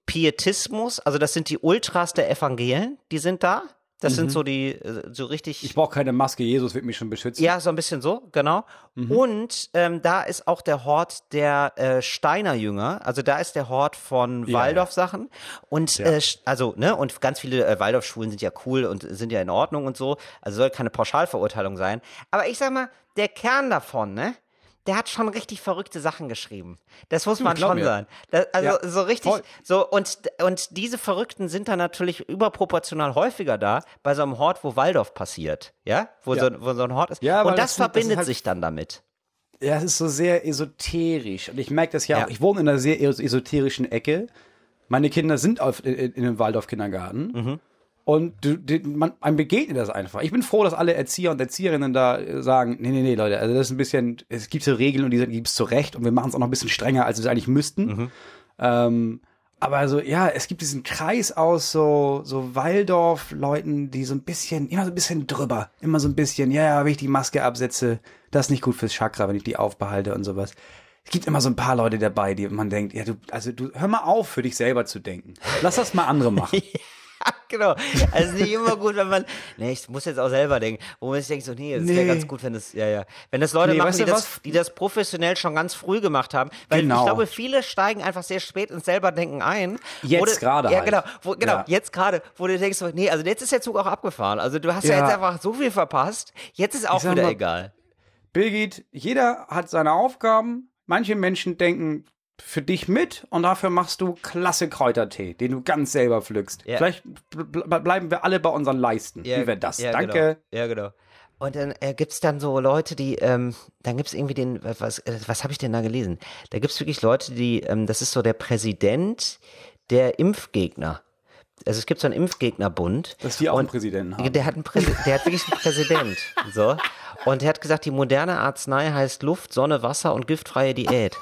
Speaker 2: Pietismus, also das sind die Ultras der Evangelien, die sind da. Das sind so die, äh, so richtig.
Speaker 1: Ich brauche keine Maske, Jesus wird mich schon beschützen.
Speaker 2: Ja, so ein bisschen so, genau. Und ähm, da ist auch der Hort der äh, Steiner Jünger, also da ist der Hort von
Speaker 1: Ja,
Speaker 2: Waldorf-Sachen. Und äh, sch- also, ne, und ganz viele äh, Waldorf-Schulen sind ja cool und sind ja in Ordnung und so. Also soll keine Pauschalverurteilung sein. Aber ich sag mal, der Kern davon, ne? Der hat schon richtig verrückte Sachen geschrieben. Das muss man schon
Speaker 1: mir.
Speaker 2: sagen. Das, also
Speaker 1: Ja,
Speaker 2: so richtig,
Speaker 1: voll.
Speaker 2: so und und diese Verrückten sind dann natürlich überproportional häufiger da bei so einem Hort, wo Waldorf passiert, ja, wo,
Speaker 1: Ja.
Speaker 2: So, wo so ein Hort ist.
Speaker 1: Ja,
Speaker 2: und das,
Speaker 1: das das
Speaker 2: verbindet
Speaker 1: ist halt-
Speaker 2: sich dann damit.
Speaker 1: Ja, es ist so sehr esoterisch. Und ich merke das ja,
Speaker 2: Ja.
Speaker 1: auch. Ich wohne in einer sehr es- esoterischen Ecke. Meine Kinder sind auf, in, in einem Waldorf-Kindergarten.
Speaker 2: Mhm.
Speaker 1: Und du, die, man, man begegnet das einfach. Ich bin froh, dass alle Erzieher und Erzieherinnen da äh, sagen, nee, nee, nee, Leute, also das ist ein bisschen, es gibt so Regeln und die gibt es zurecht und wir machen es auch noch ein bisschen strenger, als wir es eigentlich müssten.
Speaker 2: Mhm.
Speaker 1: Ähm, aber also, ja, es gibt diesen Kreis aus so, so Waldorf-Leuten, die so ein bisschen, immer so ein bisschen drüber. Immer so ein bisschen, ja, ja, wenn ich die Maske absetze, das ist nicht gut fürs Chakra, wenn ich die aufbehalte und sowas. Es gibt immer so ein paar Leute dabei, die man denkt, ja, du, also du, hör mal auf, für dich selber zu denken. Lass das mal andere machen.
Speaker 2: Genau. Also nicht immer gut, wenn man, nee, ich muss jetzt auch selber denken, wo man sich denkt so, nee, es wäre
Speaker 1: Nee.
Speaker 2: ganz gut, wenn das, ja, ja. Wenn das Leute
Speaker 1: Nee,
Speaker 2: machen, die das, die das professionell schon ganz früh gemacht haben. Weil
Speaker 1: Genau.
Speaker 2: ich glaube, viele steigen einfach sehr spät ins Selberdenken ein.
Speaker 1: Jetzt gerade
Speaker 2: Ja,
Speaker 1: halt.
Speaker 2: genau. Wo, genau,
Speaker 1: Ja.
Speaker 2: jetzt gerade, wo du denkst, so, nee, also jetzt ist der Zug auch abgefahren. Also du hast ja,
Speaker 1: Ja.
Speaker 2: jetzt einfach so viel verpasst. Jetzt ist auch wieder
Speaker 1: mal,
Speaker 2: egal.
Speaker 1: Birgit, jeder hat seine Aufgaben. Manche Menschen denken für dich mit und dafür machst du klasse Kräutertee, den du ganz selber pflückst.
Speaker 2: Ja.
Speaker 1: Vielleicht bl bleiben wir alle bei unseren Leisten.
Speaker 2: Ja,
Speaker 1: Wie wäre das?
Speaker 2: ja,
Speaker 1: Danke.
Speaker 2: Genau. Ja, genau. Und dann äh, gibt's dann so Leute, die, ähm, dann gibt's irgendwie den, was, äh, was habe ich denn da gelesen? Da gibt's wirklich Leute, die, ähm, das ist so der Präsident der Impfgegner. also es gibt so einen Impfgegnerbund.
Speaker 1: Dass die auch
Speaker 2: Und
Speaker 1: einen Präsidenten haben.
Speaker 2: Der hat, einen Präsi der hat wirklich einen Präsident. So. Und der hat gesagt, die moderne Arznei heißt Luft, Sonne, Wasser und giftfreie Diät.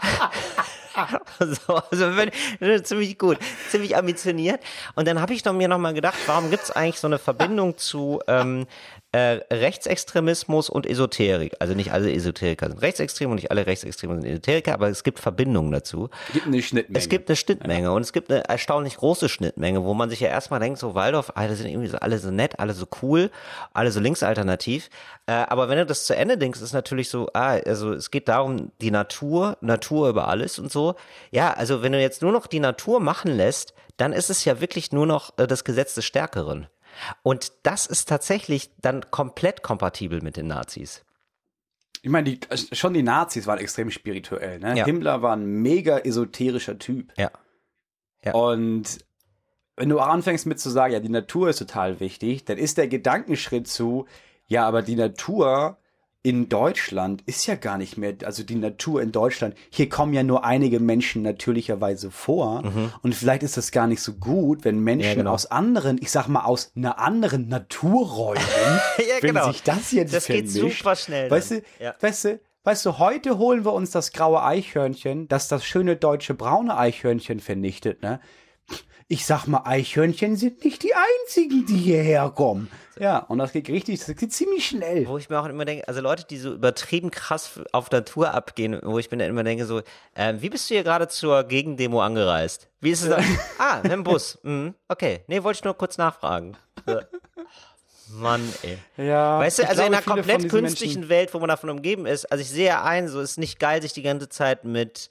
Speaker 2: so, also wenn, ziemlich gut, ziemlich ambitioniert. Und dann habe ich noch, mir noch mal gedacht, warum gibt es eigentlich so eine Verbindung zu ähm, äh, Rechtsextremismus und Esoterik? Also nicht alle Esoteriker sind Rechtsextreme und nicht alle Rechtsextreme sind Esoteriker, aber es gibt Verbindungen dazu.
Speaker 1: Es gibt eine Schnittmenge.
Speaker 2: Es gibt eine Schnittmenge und es gibt eine erstaunlich große Schnittmenge, wo man sich ja erstmal denkt, so Waldorf, alle sind irgendwie so, alle so nett, alle so cool, alle so linksalternativ. Äh, aber wenn du das zu Ende denkst, ist natürlich so, ah, also es geht darum, die Natur, Natur über alles und so. Ja, also wenn du jetzt nur noch die Natur machen lässt, dann ist es ja wirklich nur noch äh, das Gesetz des Stärkeren. Und das ist tatsächlich dann komplett kompatibel mit den Nazis.
Speaker 1: Ich meine, die, schon die Nazis waren extrem spirituell. Ne?
Speaker 2: Ja.
Speaker 1: Himmler war ein mega esoterischer Typ.
Speaker 2: Ja. Ja.
Speaker 1: Und wenn du anfängst mit zu sagen, ja, die Natur ist total wichtig, dann ist der Gedankenschritt zu, ja, aber die Natur in Deutschland ist ja gar nicht mehr, also die Natur in Deutschland, hier kommen ja nur einige Menschen natürlicherweise vor und vielleicht ist das gar nicht so gut, wenn Menschen
Speaker 2: Mhm. Ja, genau.
Speaker 1: aus anderen, ich sag mal aus einer anderen Naturräumen,
Speaker 2: Ja,
Speaker 1: wenn
Speaker 2: genau.
Speaker 1: sich das jetzt
Speaker 2: Das geht
Speaker 1: vermischt,
Speaker 2: super schnell
Speaker 1: Weißt du,
Speaker 2: Ja.
Speaker 1: weißt du, weißt du, heute holen wir uns das graue Eichhörnchen, das das schöne deutsche braune Eichhörnchen vernichtet, ne? Ich sag mal, Eichhörnchen sind nicht die einzigen, die hierher kommen. Ja, und das geht richtig, das geht ziemlich schnell.
Speaker 2: Wo ich mir auch immer denke, also Leute, die so übertrieben krass auf Natur abgehen, wo ich mir dann immer denke, so, ähm, wie bist du hier gerade zur Gegendemo angereist? Wie ist es da? ah, mit dem Bus. Mhm, okay. Nee, wollte ich nur kurz nachfragen. Mann, ey.
Speaker 1: Ja,
Speaker 2: Weißt du, also in
Speaker 1: glaube,
Speaker 2: einer
Speaker 1: viele von
Speaker 2: komplett künstlichen
Speaker 1: Menschen-
Speaker 2: Welt, wo man davon umgeben ist, also ich sehe ein, so ist nicht geil, sich die ganze Zeit mit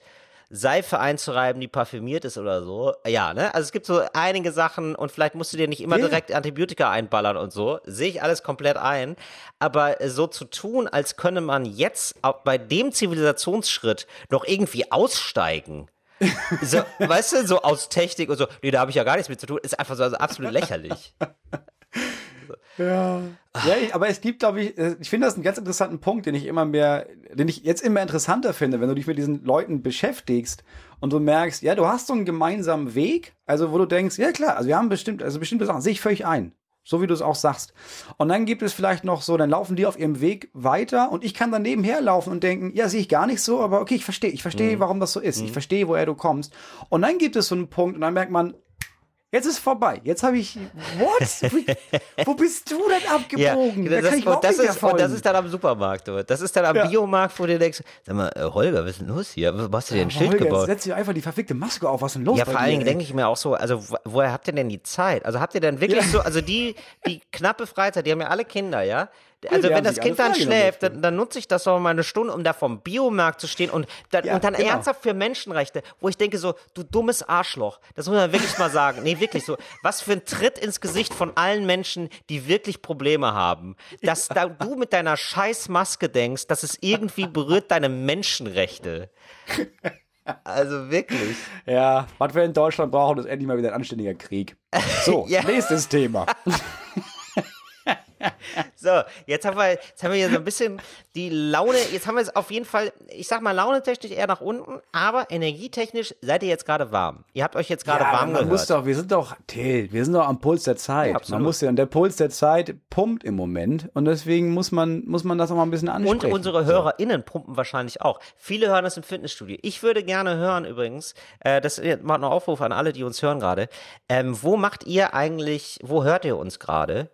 Speaker 2: Seife einzureiben, die parfümiert ist oder so. Ja, ne? Also es gibt so einige Sachen und vielleicht musst du dir nicht immer
Speaker 1: Ja.
Speaker 2: direkt Antibiotika einballern und so. Sehe ich alles komplett ein. Aber äh, so zu tun, als könne man jetzt bei dem Zivilisationsschritt noch irgendwie aussteigen. So, weißt du, so aus Technik und so, nee, da habe ich ja gar nichts mit zu tun, ist einfach so also absolut lächerlich.
Speaker 1: Ja, ich- aber es gibt, glaube ich, äh, ich finde das einen ganz interessanten Punkt, den ich immer mehr, den ich jetzt immer interessanter finde, wenn du dich mit diesen Leuten beschäftigst und du merkst, ja, du hast so einen gemeinsamen Weg, also wo du denkst, ja klar, also wir haben bestimmt, also bestimmte Sachen, sehe ich völlig ein. So wie du es auch sagst. Und dann gibt es vielleicht noch so, dann laufen die auf ihrem Weg weiter und ich kann dann nebenher laufen und denken, ja, sehe ich gar nicht so, aber okay, ich verstehe, ich verstehe, warum das so ist. Ich verstehe, woher du kommst. Und dann gibt es so einen Punkt und dann merkt man, jetzt ist vorbei. Jetzt habe ich, what? Wo bist du denn abgebogen? Da
Speaker 2: das,
Speaker 1: überhaupt
Speaker 2: und, das ist, und das ist dann am Supermarkt, oder? Das ist dann am
Speaker 1: Ja.
Speaker 2: Biomarkt, wo du denkst, sag mal, äh, Holger, was ist denn los hier? Was hast du dir ein Schild
Speaker 1: Holger,
Speaker 2: gebaut?
Speaker 1: Setz dir einfach die verfickte Maske auf. Was ist denn los
Speaker 2: Ja, vor allen Dingen denke ich mir auch so, also wo- woher habt ihr denn die Zeit? Also habt ihr denn wirklich
Speaker 1: Ja.
Speaker 2: so, also die, die knappe Freizeit, die haben ja alle Kinder, ja? Also wenn das Kind dann schläft, dann, dann nutze ich das doch mal eine Stunde, um da vom Biomarkt zu stehen und dann,
Speaker 1: Ja,
Speaker 2: und dann
Speaker 1: genau.
Speaker 2: ernsthaft für Menschenrechte, wo ich denke so, du dummes Arschloch, das muss man wirklich mal sagen. Nee, wirklich so, was für ein Tritt ins Gesicht von allen Menschen, die wirklich Probleme haben. Dass da du mit deiner scheiß Maske denkst, dass es irgendwie berührt deine Menschenrechte. Also wirklich.
Speaker 1: Ja, was wir in Deutschland brauchen, ist endlich mal wieder ein anständiger Krieg. So,
Speaker 2: Ja.
Speaker 1: nächstes Thema.
Speaker 2: So, jetzt haben wir, jetzt haben wir hier so ein bisschen die Laune, jetzt haben wir es auf jeden Fall, ich sag mal, launetechnisch eher nach unten, aber energietechnisch seid ihr jetzt gerade warm. Ihr habt euch jetzt gerade
Speaker 1: ja,
Speaker 2: warm
Speaker 1: man
Speaker 2: gehört.
Speaker 1: muss doch, wir sind doch, Till, wir sind doch am Puls der Zeit.
Speaker 2: Ja, absolut.
Speaker 1: man muss ja, und der Puls der Zeit pumpt im Moment und deswegen muss man, muss man das auch mal ein bisschen ansprechen.
Speaker 2: und unsere HörerInnen pumpen wahrscheinlich auch. Viele hören das im Fitnessstudio. Ich würde gerne hören übrigens, äh, das macht noch Aufruf an alle, die uns hören gerade. Ähm, wo macht ihr eigentlich, wo hört ihr uns gerade?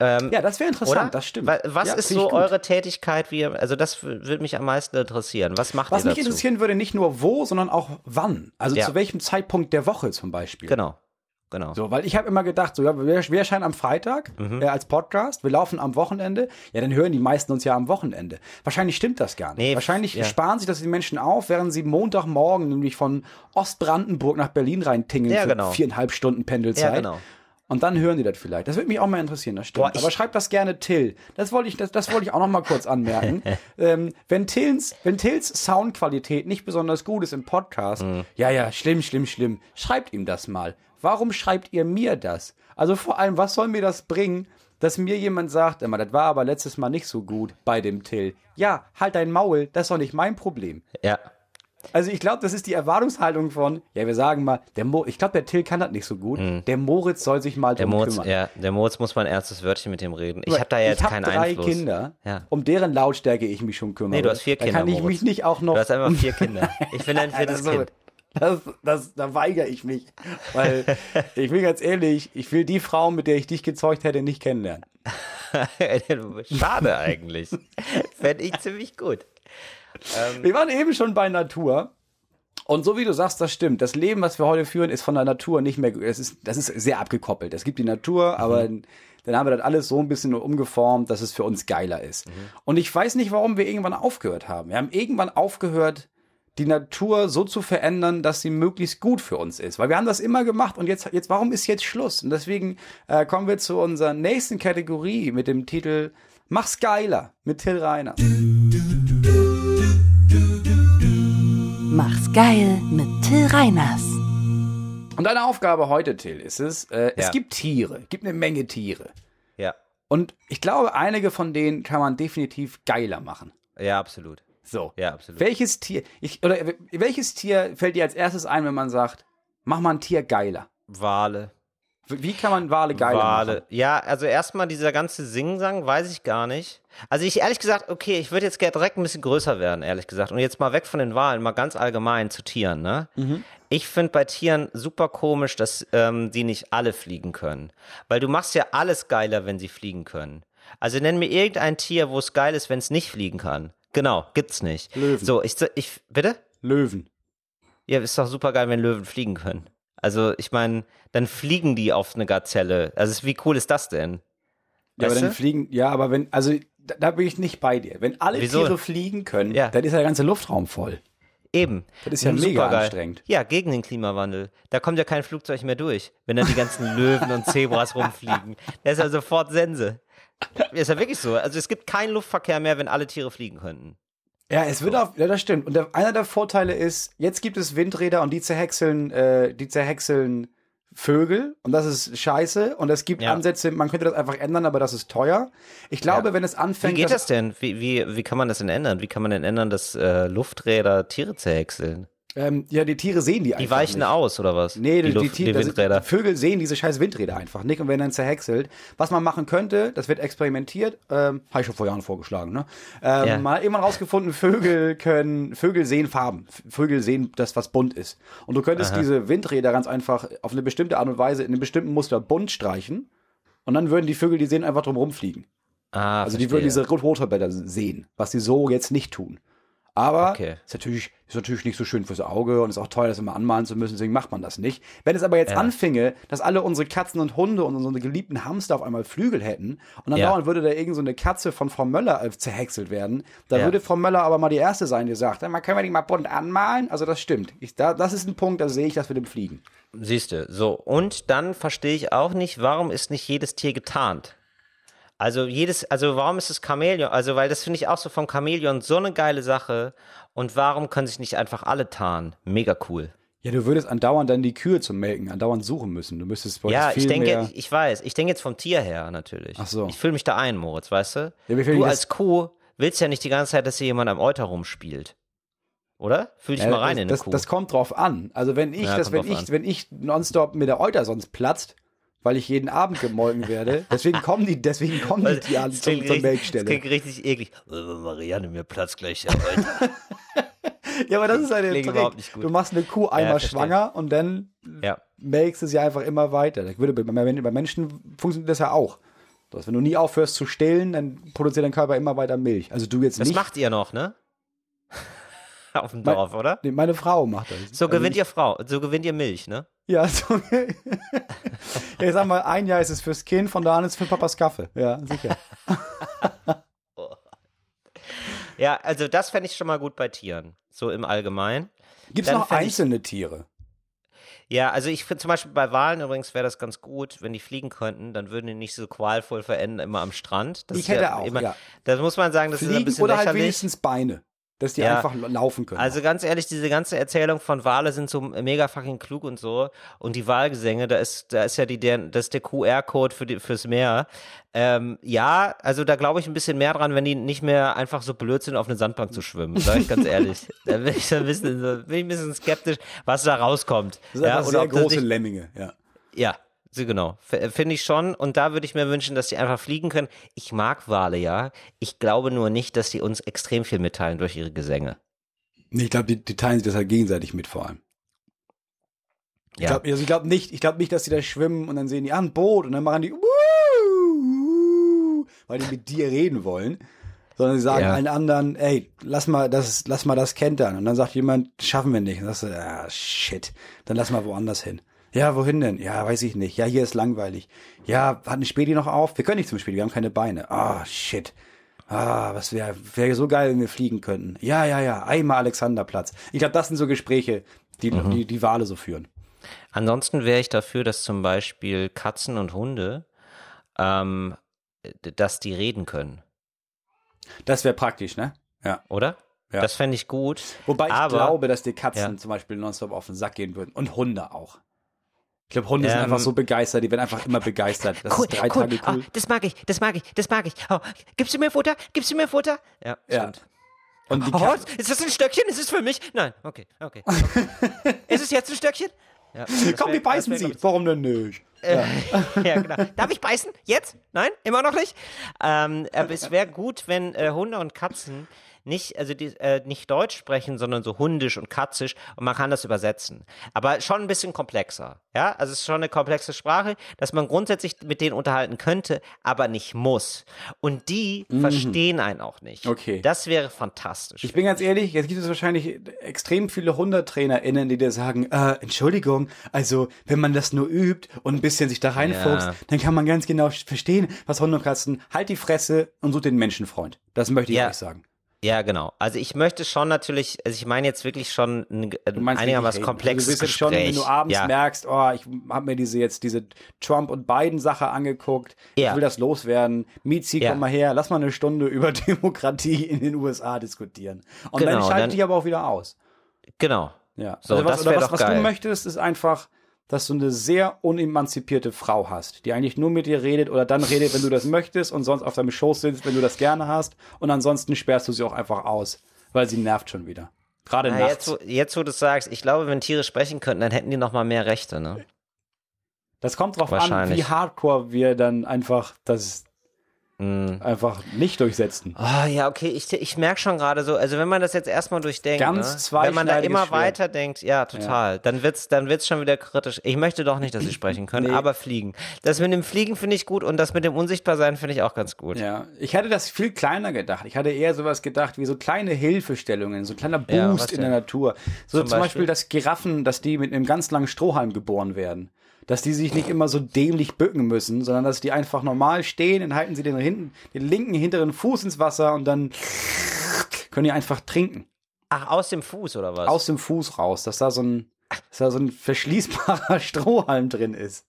Speaker 1: Ja, das wäre interessant,
Speaker 2: Oder?
Speaker 1: das stimmt.
Speaker 2: Wa- Was
Speaker 1: ja,
Speaker 2: ist so eure Tätigkeit? Wie, also das würde mich am meisten interessieren. Was macht
Speaker 1: Was
Speaker 2: ihr
Speaker 1: mich
Speaker 2: dazu?
Speaker 1: interessieren würde, nicht nur wo, sondern auch wann. Also
Speaker 2: Ja.
Speaker 1: zu welchem Zeitpunkt der Woche zum Beispiel.
Speaker 2: Genau, genau.
Speaker 1: So, weil ich habe immer gedacht, so, ja, wir, wir erscheinen am Freitag
Speaker 2: Mhm.
Speaker 1: äh, als Podcast, wir laufen am Wochenende. Ja, dann hören die meisten uns ja am Wochenende. Wahrscheinlich stimmt das gar nicht.
Speaker 2: Nee,
Speaker 1: Wahrscheinlich
Speaker 2: ja.
Speaker 1: sparen sich das die Menschen auf, während sie Montagmorgen nämlich von Ostbrandenburg nach Berlin reintingeln
Speaker 2: Ja,
Speaker 1: für
Speaker 2: genau.
Speaker 1: viereinhalb Stunden Pendelzeit.
Speaker 2: Ja, genau.
Speaker 1: Und dann hören die das vielleicht. Das würde mich auch mal interessieren, das stimmt.
Speaker 2: Boah,
Speaker 1: Aber schreibt das gerne Till. Das wollte ich, das, das wollte ich auch noch mal kurz anmerken. ähm, wenn Tills, wenn Tills Soundqualität nicht besonders gut ist im Podcast,
Speaker 2: Mhm.
Speaker 1: ja, ja, schlimm, schlimm, schlimm. Schreibt ihm das mal. Warum schreibt ihr mir das? Also vor allem, was soll mir das bringen, dass mir jemand sagt, immer, das war aber letztes Mal nicht so gut bei dem Till. Ja, halt dein Maul, das ist doch nicht mein Problem.
Speaker 2: Ja.
Speaker 1: Also ich glaube, das ist die Erwartungshaltung von, ja, wir sagen mal, der Mo ich glaube, der Till kann das nicht so gut. Der Moritz soll sich mal
Speaker 2: Der
Speaker 1: drum
Speaker 2: Moritz,
Speaker 1: kümmern.
Speaker 2: ja, der Moritz muss mal ein ernstes Wörtchen mit dem reden. Ich habe da jetzt
Speaker 1: ich hab
Speaker 2: keinen
Speaker 1: drei
Speaker 2: Einfluss.
Speaker 1: Kinder,
Speaker 2: Ja.
Speaker 1: um deren Lautstärke ich mich schon kümmere.
Speaker 2: Nee, du hast vier Kinder.
Speaker 1: Da kann ich
Speaker 2: Moritz.
Speaker 1: mich nicht auch noch.
Speaker 2: Du hast einfach vier Kinder. Ich bin ein viertes Kind.
Speaker 1: Das, das, da weigere ich mich. Weil ich will ganz ehrlich, ich will die Frau, mit der ich dich gezeugt hätte, nicht kennenlernen.
Speaker 2: Schade eigentlich. Fände ich ziemlich gut.
Speaker 1: Wir waren eben schon bei Natur. Und so wie du sagst, das stimmt. Das Leben, was wir heute führen, ist von der Natur nicht mehr, es ist, das ist sehr abgekoppelt. Es gibt die Natur, aber dann haben wir das alles so ein bisschen umgeformt, dass es für uns geiler ist. Und ich weiß nicht, warum wir irgendwann aufgehört haben. Wir haben irgendwann aufgehört, die Natur so zu verändern, dass sie möglichst gut für uns ist. Weil wir haben das immer gemacht und jetzt, jetzt warum ist jetzt Schluss? Und deswegen äh, kommen wir zu unserer nächsten Kategorie mit dem Titel Mach's geiler mit Till Reiner.
Speaker 3: Mach's geil mit Till Reiners.
Speaker 1: Und deine Aufgabe heute, Till, ist es, äh, es
Speaker 2: Ja.
Speaker 1: gibt Tiere, gibt eine Menge Tiere.
Speaker 2: Ja.
Speaker 1: Und ich glaube, einige von denen kann man definitiv geiler machen.
Speaker 2: Ja, absolut.
Speaker 1: So.
Speaker 2: Ja, absolut.
Speaker 1: Welches Tier, ich, oder welches Tier fällt dir als erstes ein, wenn man sagt, mach mal ein Tier geiler?
Speaker 2: Wale.
Speaker 1: Wie kann man Wale geiler
Speaker 2: Wale.
Speaker 1: machen?
Speaker 2: Ja, also erstmal dieser ganze Singsang, weiß ich gar nicht. Also ich ehrlich gesagt, okay, ich würde jetzt gerne direkt ein bisschen größer werden, ehrlich gesagt. Und jetzt mal weg von den Wahlen, mal ganz allgemein zu Tieren, ne? Ich finde bei Tieren super komisch, dass ähm, die nicht alle fliegen können. Weil du machst ja alles geiler, wenn sie fliegen können. Also nenn mir irgendein Tier, wo es geil ist, wenn es nicht fliegen kann. Genau, gibt's nicht.
Speaker 1: Löwen.
Speaker 2: So, ich, ich, bitte?
Speaker 1: Löwen.
Speaker 2: Ja, ist doch super geil, wenn Löwen fliegen können. Also, ich meine, dann fliegen die auf eine Gazelle. Also, wie cool ist das denn?
Speaker 1: Ja, aber dann fliegen, ja, aber wenn, also da, da bin ich nicht bei dir. Wenn alle
Speaker 2: Wieso?
Speaker 1: Tiere fliegen können,
Speaker 2: Ja.
Speaker 1: dann ist ja der ganze Luftraum voll.
Speaker 2: Eben.
Speaker 1: Das ist ja mega
Speaker 2: Supergeil.
Speaker 1: anstrengend.
Speaker 2: Ja, gegen den Klimawandel. Da kommt ja kein Flugzeug mehr durch, wenn da die ganzen Löwen und Zebras rumfliegen. Da ist ja sofort Sense. Ist ja wirklich so. Also es gibt keinen Luftverkehr mehr, wenn alle Tiere fliegen könnten.
Speaker 1: Ja, es wird auf, ja, das stimmt. Und der, einer der Vorteile ist, jetzt gibt es Windräder und die zerhäckseln, äh, die zerhäckseln Vögel und das ist scheiße. Und es gibt
Speaker 2: Ja.
Speaker 1: Ansätze, man könnte das einfach ändern, aber das ist teuer. Ich glaube,
Speaker 2: Ja.
Speaker 1: wenn es
Speaker 2: Wie
Speaker 1: anfängt.
Speaker 2: geht
Speaker 1: dass-
Speaker 2: das denn? Wie, wie, wie kann man das denn ändern? Wie kann man denn ändern, dass äh, Lufträder Tiere zerhäckseln?
Speaker 1: Ähm, ja, die Tiere sehen die einfach.
Speaker 2: Die weichen
Speaker 1: nicht.
Speaker 2: aus, oder was?
Speaker 1: Nee, die, die,
Speaker 2: Luft-
Speaker 1: Tiere,
Speaker 2: die
Speaker 1: das-
Speaker 2: Windräder.
Speaker 1: die Vögel sehen diese scheiß Windräder einfach nicht und werden dann zerhäckselt. Was man machen könnte, das wird experimentiert, ähm, habe ich schon vor Jahren vorgeschlagen, ne? Ähm,
Speaker 2: Ja.
Speaker 1: Mal irgendwann rausgefunden, Vögel können, Vögel sehen Farben. Vögel sehen das, was bunt ist. Und du könntest diese Windräder ganz einfach auf eine bestimmte Art und Weise in einem bestimmten Muster bunt streichen und dann würden die Vögel, die sehen, einfach drum rumfliegen.
Speaker 2: Ah,
Speaker 1: Also die
Speaker 2: verstehe.
Speaker 1: würden diese Rotorblätter sehen, was sie so jetzt nicht tun. Aber
Speaker 2: Okay.
Speaker 1: ist, natürlich, ist natürlich nicht so schön fürs Auge und ist auch teuer, das immer anmalen zu müssen, deswegen macht man das nicht. Wenn es aber jetzt anfinge, dass alle unsere Katzen und Hunde und unsere geliebten Hamster auf einmal Flügel hätten und dann
Speaker 2: Ja.
Speaker 1: dauernd würde da irgend so eine Katze von Frau Möller äh, zerhäckselt werden, da
Speaker 2: Ja.
Speaker 1: würde Frau Möller aber mal die Erste sein, die sagt, man können wir die mal bunt anmalen? Also das stimmt. Ich, da, das ist ein Punkt, da sehe ich das mit dem Fliegen.
Speaker 2: Siehst du, so. Und dann verstehe ich auch nicht, warum ist nicht jedes Tier getarnt? Also jedes, also warum ist es Chamäleon? Also, weil das finde ich auch so vom Chamäleon so eine geile Sache. Und warum können sich nicht einfach alle tarnen? Mega cool.
Speaker 1: Ja, du würdest andauernd dann die Kühe zum Melken andauernd suchen müssen. Du müsstest wolltest
Speaker 2: Ja,
Speaker 1: viel
Speaker 2: ich denke,
Speaker 1: mehr...
Speaker 2: ich, weiß, ich denke jetzt vom Tier her natürlich.
Speaker 1: Ach so.
Speaker 2: Ich fühle mich da ein, Moritz, weißt du?
Speaker 1: Ja,
Speaker 2: du
Speaker 1: das-
Speaker 2: als Kuh willst ja nicht die ganze Zeit, dass hier jemand am Euter rumspielt. Oder? Fühl dich
Speaker 1: Ja,
Speaker 2: mal rein
Speaker 1: das,
Speaker 2: in eine
Speaker 1: das,
Speaker 2: Kuh.
Speaker 1: das kommt drauf an. Also wenn ich
Speaker 2: Ja,
Speaker 1: das, wenn ich,
Speaker 2: an.
Speaker 1: wenn ich nonstop mit der Euter sonst platzt, weil ich jeden Abend gemolken werde, deswegen kommen die, deswegen kommen die, die an
Speaker 2: Das
Speaker 1: zum, zur
Speaker 2: richtig- Das
Speaker 1: Melkstelle.
Speaker 2: klingt richtig eklig. Äh, Marianne, mir platzt gleich der Euter.
Speaker 1: Ja, aber das ist eine
Speaker 2: klingt
Speaker 1: Trick.
Speaker 2: überhaupt nicht gut.
Speaker 1: Du machst eine Kuh einmal
Speaker 2: verstehe.
Speaker 1: schwanger und dann
Speaker 2: ja.
Speaker 1: melkst du sie einfach immer weiter. Das würde bei, Menschen funktioniert das ja auch. Das, wenn du nie aufhörst zu stillen, dann produziert dein Körper immer weiter Milch. Also du jetzt
Speaker 2: Das
Speaker 1: nicht.
Speaker 2: macht ihr noch, ne? Auf dem
Speaker 1: Mein-
Speaker 2: Dorf, oder?
Speaker 1: Nee, meine Frau macht das.
Speaker 2: So
Speaker 1: Also
Speaker 2: gewinnt
Speaker 1: ich-
Speaker 2: ihr Frau, so gewinnt ihr Milch, ne?
Speaker 1: Ja, so. ja, ich sag mal, ein Jahr ist es fürs Kind, von da an ist es für Papas Kaffee. Ja, sicher.
Speaker 2: Ja, also das fände ich schon mal gut bei Tieren, so im Allgemeinen.
Speaker 1: Gibt es noch
Speaker 2: fänd ich-
Speaker 1: einzelne Tiere?
Speaker 2: Ja, also ich finde zum Beispiel bei Walen übrigens wäre das ganz gut, wenn die fliegen könnten, dann würden die nicht so qualvoll verenden immer am Strand. Das
Speaker 1: Ich hätte
Speaker 2: ja
Speaker 1: auch,
Speaker 2: immer,
Speaker 1: ja.
Speaker 2: Das muss man sagen, das ist ein
Speaker 1: Fliegen
Speaker 2: bisschen
Speaker 1: oder halt
Speaker 2: lächerlich.
Speaker 1: wenigstens Beine. Dass die
Speaker 2: Ja.
Speaker 1: einfach laufen können.
Speaker 2: Also ganz ehrlich, diese ganze Erzählung von Wale sind so mega fucking klug und so. Und die Wahlgesänge, da ist, da ist ja die, der, das ist der QR-Code für die, fürs Meer. Ähm, ja, also da glaube ich ein bisschen mehr dran, wenn die nicht mehr einfach so blöd sind, auf eine Sandbank zu schwimmen. Sag ich ganz ehrlich. Da bin ich ein bisschen, bin ich ein bisschen skeptisch, was da rauskommt.
Speaker 1: das sind
Speaker 2: ja,
Speaker 1: sehr große
Speaker 2: nicht-
Speaker 1: Lemminge, ja.
Speaker 2: Ja, so genau. F- Finde ich schon. Und da würde ich mir wünschen, dass die einfach fliegen können. Ich mag Wale, ja. Ich glaube nur nicht, dass die uns extrem viel mitteilen durch ihre Gesänge.
Speaker 1: Nee, ich glaube, die, die teilen sich das halt gegenseitig mit vor allem. Ich
Speaker 2: Ja.
Speaker 1: glaube also ich glaub nicht, ich glaube nicht, dass die da schwimmen und dann sehen die, ah, ein Boot und dann machen die, weil die mit dir reden wollen. Sondern sie sagen
Speaker 2: Ja.
Speaker 1: allen anderen, ey, lass mal das, lass mal das kentern. Und dann sagt jemand, schaffen wir nicht. Und dann sagst du, ah, shit, dann lass mal woanders hin. Ja, wohin denn? Ja, weiß ich nicht. Ja, hier ist langweilig. Ja, hat eine Späti noch auf? Wir können nicht zum Spiel, wir haben keine Beine. Ah, shit. Ah, was wäre wär so geil, wenn wir fliegen könnten. Ja, ja, ja, einmal Alexanderplatz. Ich glaube, das sind so Gespräche, die, die die Wale so führen.
Speaker 2: Ansonsten wäre ich dafür, dass zum Beispiel Katzen und Hunde, ähm, dass die reden können,
Speaker 1: Das wäre praktisch, ne? Ja.
Speaker 2: oder?
Speaker 1: Ja.
Speaker 2: Das fände ich gut.
Speaker 1: Wobei ich
Speaker 2: Aber-
Speaker 1: glaube, dass die Katzen
Speaker 2: Ja.
Speaker 1: zum Beispiel nonstop auf den Sack gehen würden. Und Hunde auch. Ich glaube, Hunde sind
Speaker 2: Ähm,
Speaker 1: einfach so begeistert, die werden einfach immer begeistert. Das ist drei Tage cool.
Speaker 2: Ah, das mag ich, das mag ich, das mag ich. Oh, gibst du mir Futter? Gibst du mir Futter? Ja,
Speaker 1: Ja.
Speaker 2: stimmt.
Speaker 1: Und die
Speaker 2: Oh,
Speaker 1: Katzen,
Speaker 2: ist das ein Stöckchen? Ist es für mich? Nein, okay, okay. okay. ist es jetzt ein Stöckchen? Ja,
Speaker 1: komm, die beißen sie. Warum denn nicht?
Speaker 2: ja, genau. Darf ich beißen? Jetzt? Nein? Immer noch nicht? Ähm, aber es wäre gut, wenn äh, Hunde und Katzen nicht, also die, äh, nicht Deutsch sprechen, sondern so hundisch und katzisch und man kann das übersetzen. Aber schon ein bisschen komplexer. Ja, also es ist schon eine komplexe Sprache, dass man grundsätzlich mit denen unterhalten könnte, aber nicht muss. Und die verstehen einen auch nicht.
Speaker 1: Mhm. Okay.
Speaker 2: Das wäre fantastisch.
Speaker 1: Ich bin ganz ehrlich, jetzt gibt es wahrscheinlich extrem viele HundetrainerInnen, die dir sagen, äh, Entschuldigung, also wenn man das nur übt und ein bisschen sich da reinfuchst,
Speaker 2: Ja.
Speaker 1: dann kann man ganz genau verstehen, was Hunde und Katzen, halt die Fresse und such den Menschenfreund. Das möchte ich
Speaker 2: Ja.
Speaker 1: euch sagen.
Speaker 2: Ja, genau. Also ich möchte schon natürlich, also ich meine jetzt wirklich schon ein,
Speaker 1: Du
Speaker 2: einigermaßen komplexes
Speaker 1: also du bist
Speaker 2: Gespräch.
Speaker 1: jetzt schon, wenn du abends
Speaker 2: ja.
Speaker 1: merkst, oh, ich habe mir diese jetzt diese Trump und Biden Sache angeguckt,
Speaker 2: Ja.
Speaker 1: ich will das loswerden. Mizi,
Speaker 2: Ja.
Speaker 1: komm mal her, lass mal eine Stunde über Demokratie in den USA diskutieren. Und dann
Speaker 2: Genau,
Speaker 1: schalte
Speaker 2: dann-
Speaker 1: ich aber auch wieder aus.
Speaker 2: Genau.
Speaker 1: Ja.
Speaker 2: So,
Speaker 1: also was,
Speaker 2: das
Speaker 1: oder was,
Speaker 2: doch
Speaker 1: was du
Speaker 2: geil.
Speaker 1: möchtest, ist einfach, dass du eine sehr unemanzipierte Frau hast, die eigentlich nur mit dir redet oder dann redet, wenn du das möchtest und sonst auf deinem Schoß sitzt, wenn du das gerne hast. Und ansonsten sperrst du sie auch einfach aus, weil sie nervt schon wieder. Gerade
Speaker 2: Na,
Speaker 1: nachts.
Speaker 2: jetzt, wo, jetzt, wo du sagst, ich glaube, wenn Tiere sprechen könnten, dann hätten die noch mal mehr Rechte, ne?
Speaker 1: Das kommt drauf an, wie hardcore wir dann einfach das
Speaker 2: Mm.
Speaker 1: einfach nicht durchsetzen.
Speaker 2: Oh, ja, okay, ich, ich merke schon gerade so, also wenn man das jetzt erstmal durchdenkt,
Speaker 1: Ganz
Speaker 2: ne? wenn man da immer
Speaker 1: Schwert.
Speaker 2: weiter denkt, ja, total, dann wird's, dann wird's schon wieder kritisch. Ich möchte doch nicht, dass sie sprechen können,
Speaker 1: Nee.
Speaker 2: aber fliegen. Das mit dem Fliegen finde ich gut und das mit dem Unsichtbarsein finde ich auch ganz gut.
Speaker 1: Ja, ich hatte das viel kleiner gedacht. Ich hatte eher sowas gedacht wie so kleine Hilfestellungen, so ein kleiner Boost
Speaker 2: Ja,
Speaker 1: in der Natur. So
Speaker 2: Zum
Speaker 1: zum, Beispiel?
Speaker 2: Beispiel?
Speaker 1: dass Giraffen, dass die mit einem ganz langen Strohhalm geboren werden. Dass die sich nicht immer so dämlich bücken müssen, sondern dass die einfach normal stehen, dann halten sie den, hinten, den linken hinteren Fuß ins Wasser und dann können die einfach trinken.
Speaker 2: Ach, aus dem Fuß oder was?
Speaker 1: Aus dem Fuß raus, dass da so ein, dass da so ein verschließbarer Strohhalm drin ist.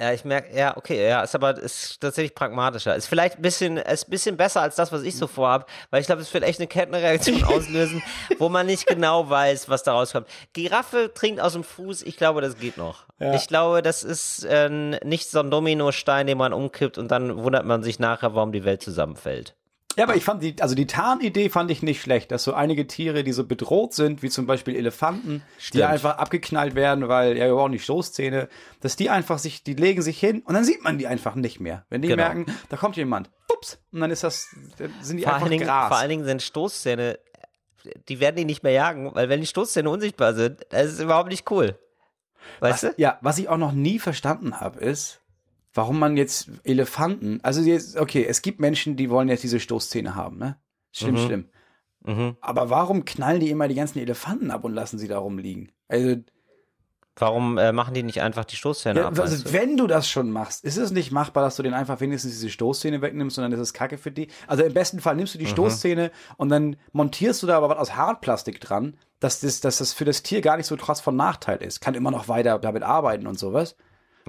Speaker 2: Ja, ich merke, ja, okay, ja, ist aber ist tatsächlich pragmatischer. Ist vielleicht ein bisschen, ist ein bisschen besser als das, was ich so vorhab, weil ich glaube, es wird echt eine Kettenreaktion auslösen, wo man nicht genau weiß, was da rauskommt. Giraffe trinkt aus dem Fuß, ich glaube, das geht noch.
Speaker 1: Ja.
Speaker 2: Ich glaube, das ist äh, nicht so ein Dominostein, den man umkippt und dann wundert man sich nachher, warum die Welt zusammenfällt.
Speaker 1: Ja, aber ich fand die, also die Tarnidee fand ich nicht schlecht, dass so einige Tiere, die so bedroht sind, wie zum Beispiel Elefanten, die
Speaker 2: Stimmt.
Speaker 1: einfach abgeknallt werden, weil ja, wir brauchen die Stoßzähne, dass die einfach sich, die legen sich hin und dann sieht man die einfach nicht mehr. Wenn die
Speaker 2: Genau.
Speaker 1: merken, da kommt jemand, ups, und dann ist das, sind die
Speaker 2: Vor
Speaker 1: einfach
Speaker 2: Dingen,
Speaker 1: Gras.
Speaker 2: vor allen Dingen sind Stoßzähne, die werden die nicht mehr jagen, weil wenn die Stoßzähne unsichtbar sind, das ist überhaupt nicht cool. Weißt
Speaker 1: was,
Speaker 2: du?
Speaker 1: ja, was ich auch noch nie verstanden habe, ist, warum man jetzt Elefanten, also jetzt, okay, es gibt Menschen, die wollen jetzt diese Stoßzähne haben, ne? Schlimm,
Speaker 2: Mhm.
Speaker 1: schlimm.
Speaker 2: Mhm.
Speaker 1: Aber warum knallen die immer die ganzen Elefanten ab und lassen sie da rumliegen? Also,
Speaker 2: Warum äh, machen die nicht einfach die Stoßzähne
Speaker 1: Ja,
Speaker 2: ab?
Speaker 1: also,
Speaker 2: du?
Speaker 1: wenn du das schon machst, ist es nicht machbar, dass du den einfach wenigstens diese Stoßzähne wegnimmst, sondern das ist Kacke für die. Also im besten Fall nimmst du die
Speaker 2: Mhm.
Speaker 1: Stoßzähne und dann montierst du da aber was aus Hartplastik dran, dass das, dass das für das Tier gar nicht so trotz von Nachteil ist. Kann immer noch weiter damit arbeiten und sowas.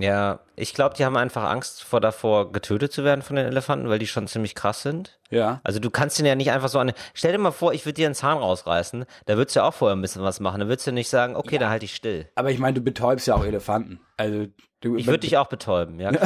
Speaker 2: Ja, ich glaube, die haben einfach Angst vor davor, getötet zu werden von den Elefanten, weil die schon ziemlich krass sind.
Speaker 1: Ja.
Speaker 2: Also du kannst den ja nicht einfach so an. Stell dir mal vor, ich würde dir einen Zahn rausreißen, da würdest du ja auch vorher ein bisschen was machen. Da würdest du nicht sagen, okay, dann halte ich still.
Speaker 1: Aber ich meine, du betäubst ja auch Elefanten. Also du,
Speaker 2: Ich würde dich auch betäuben, ja.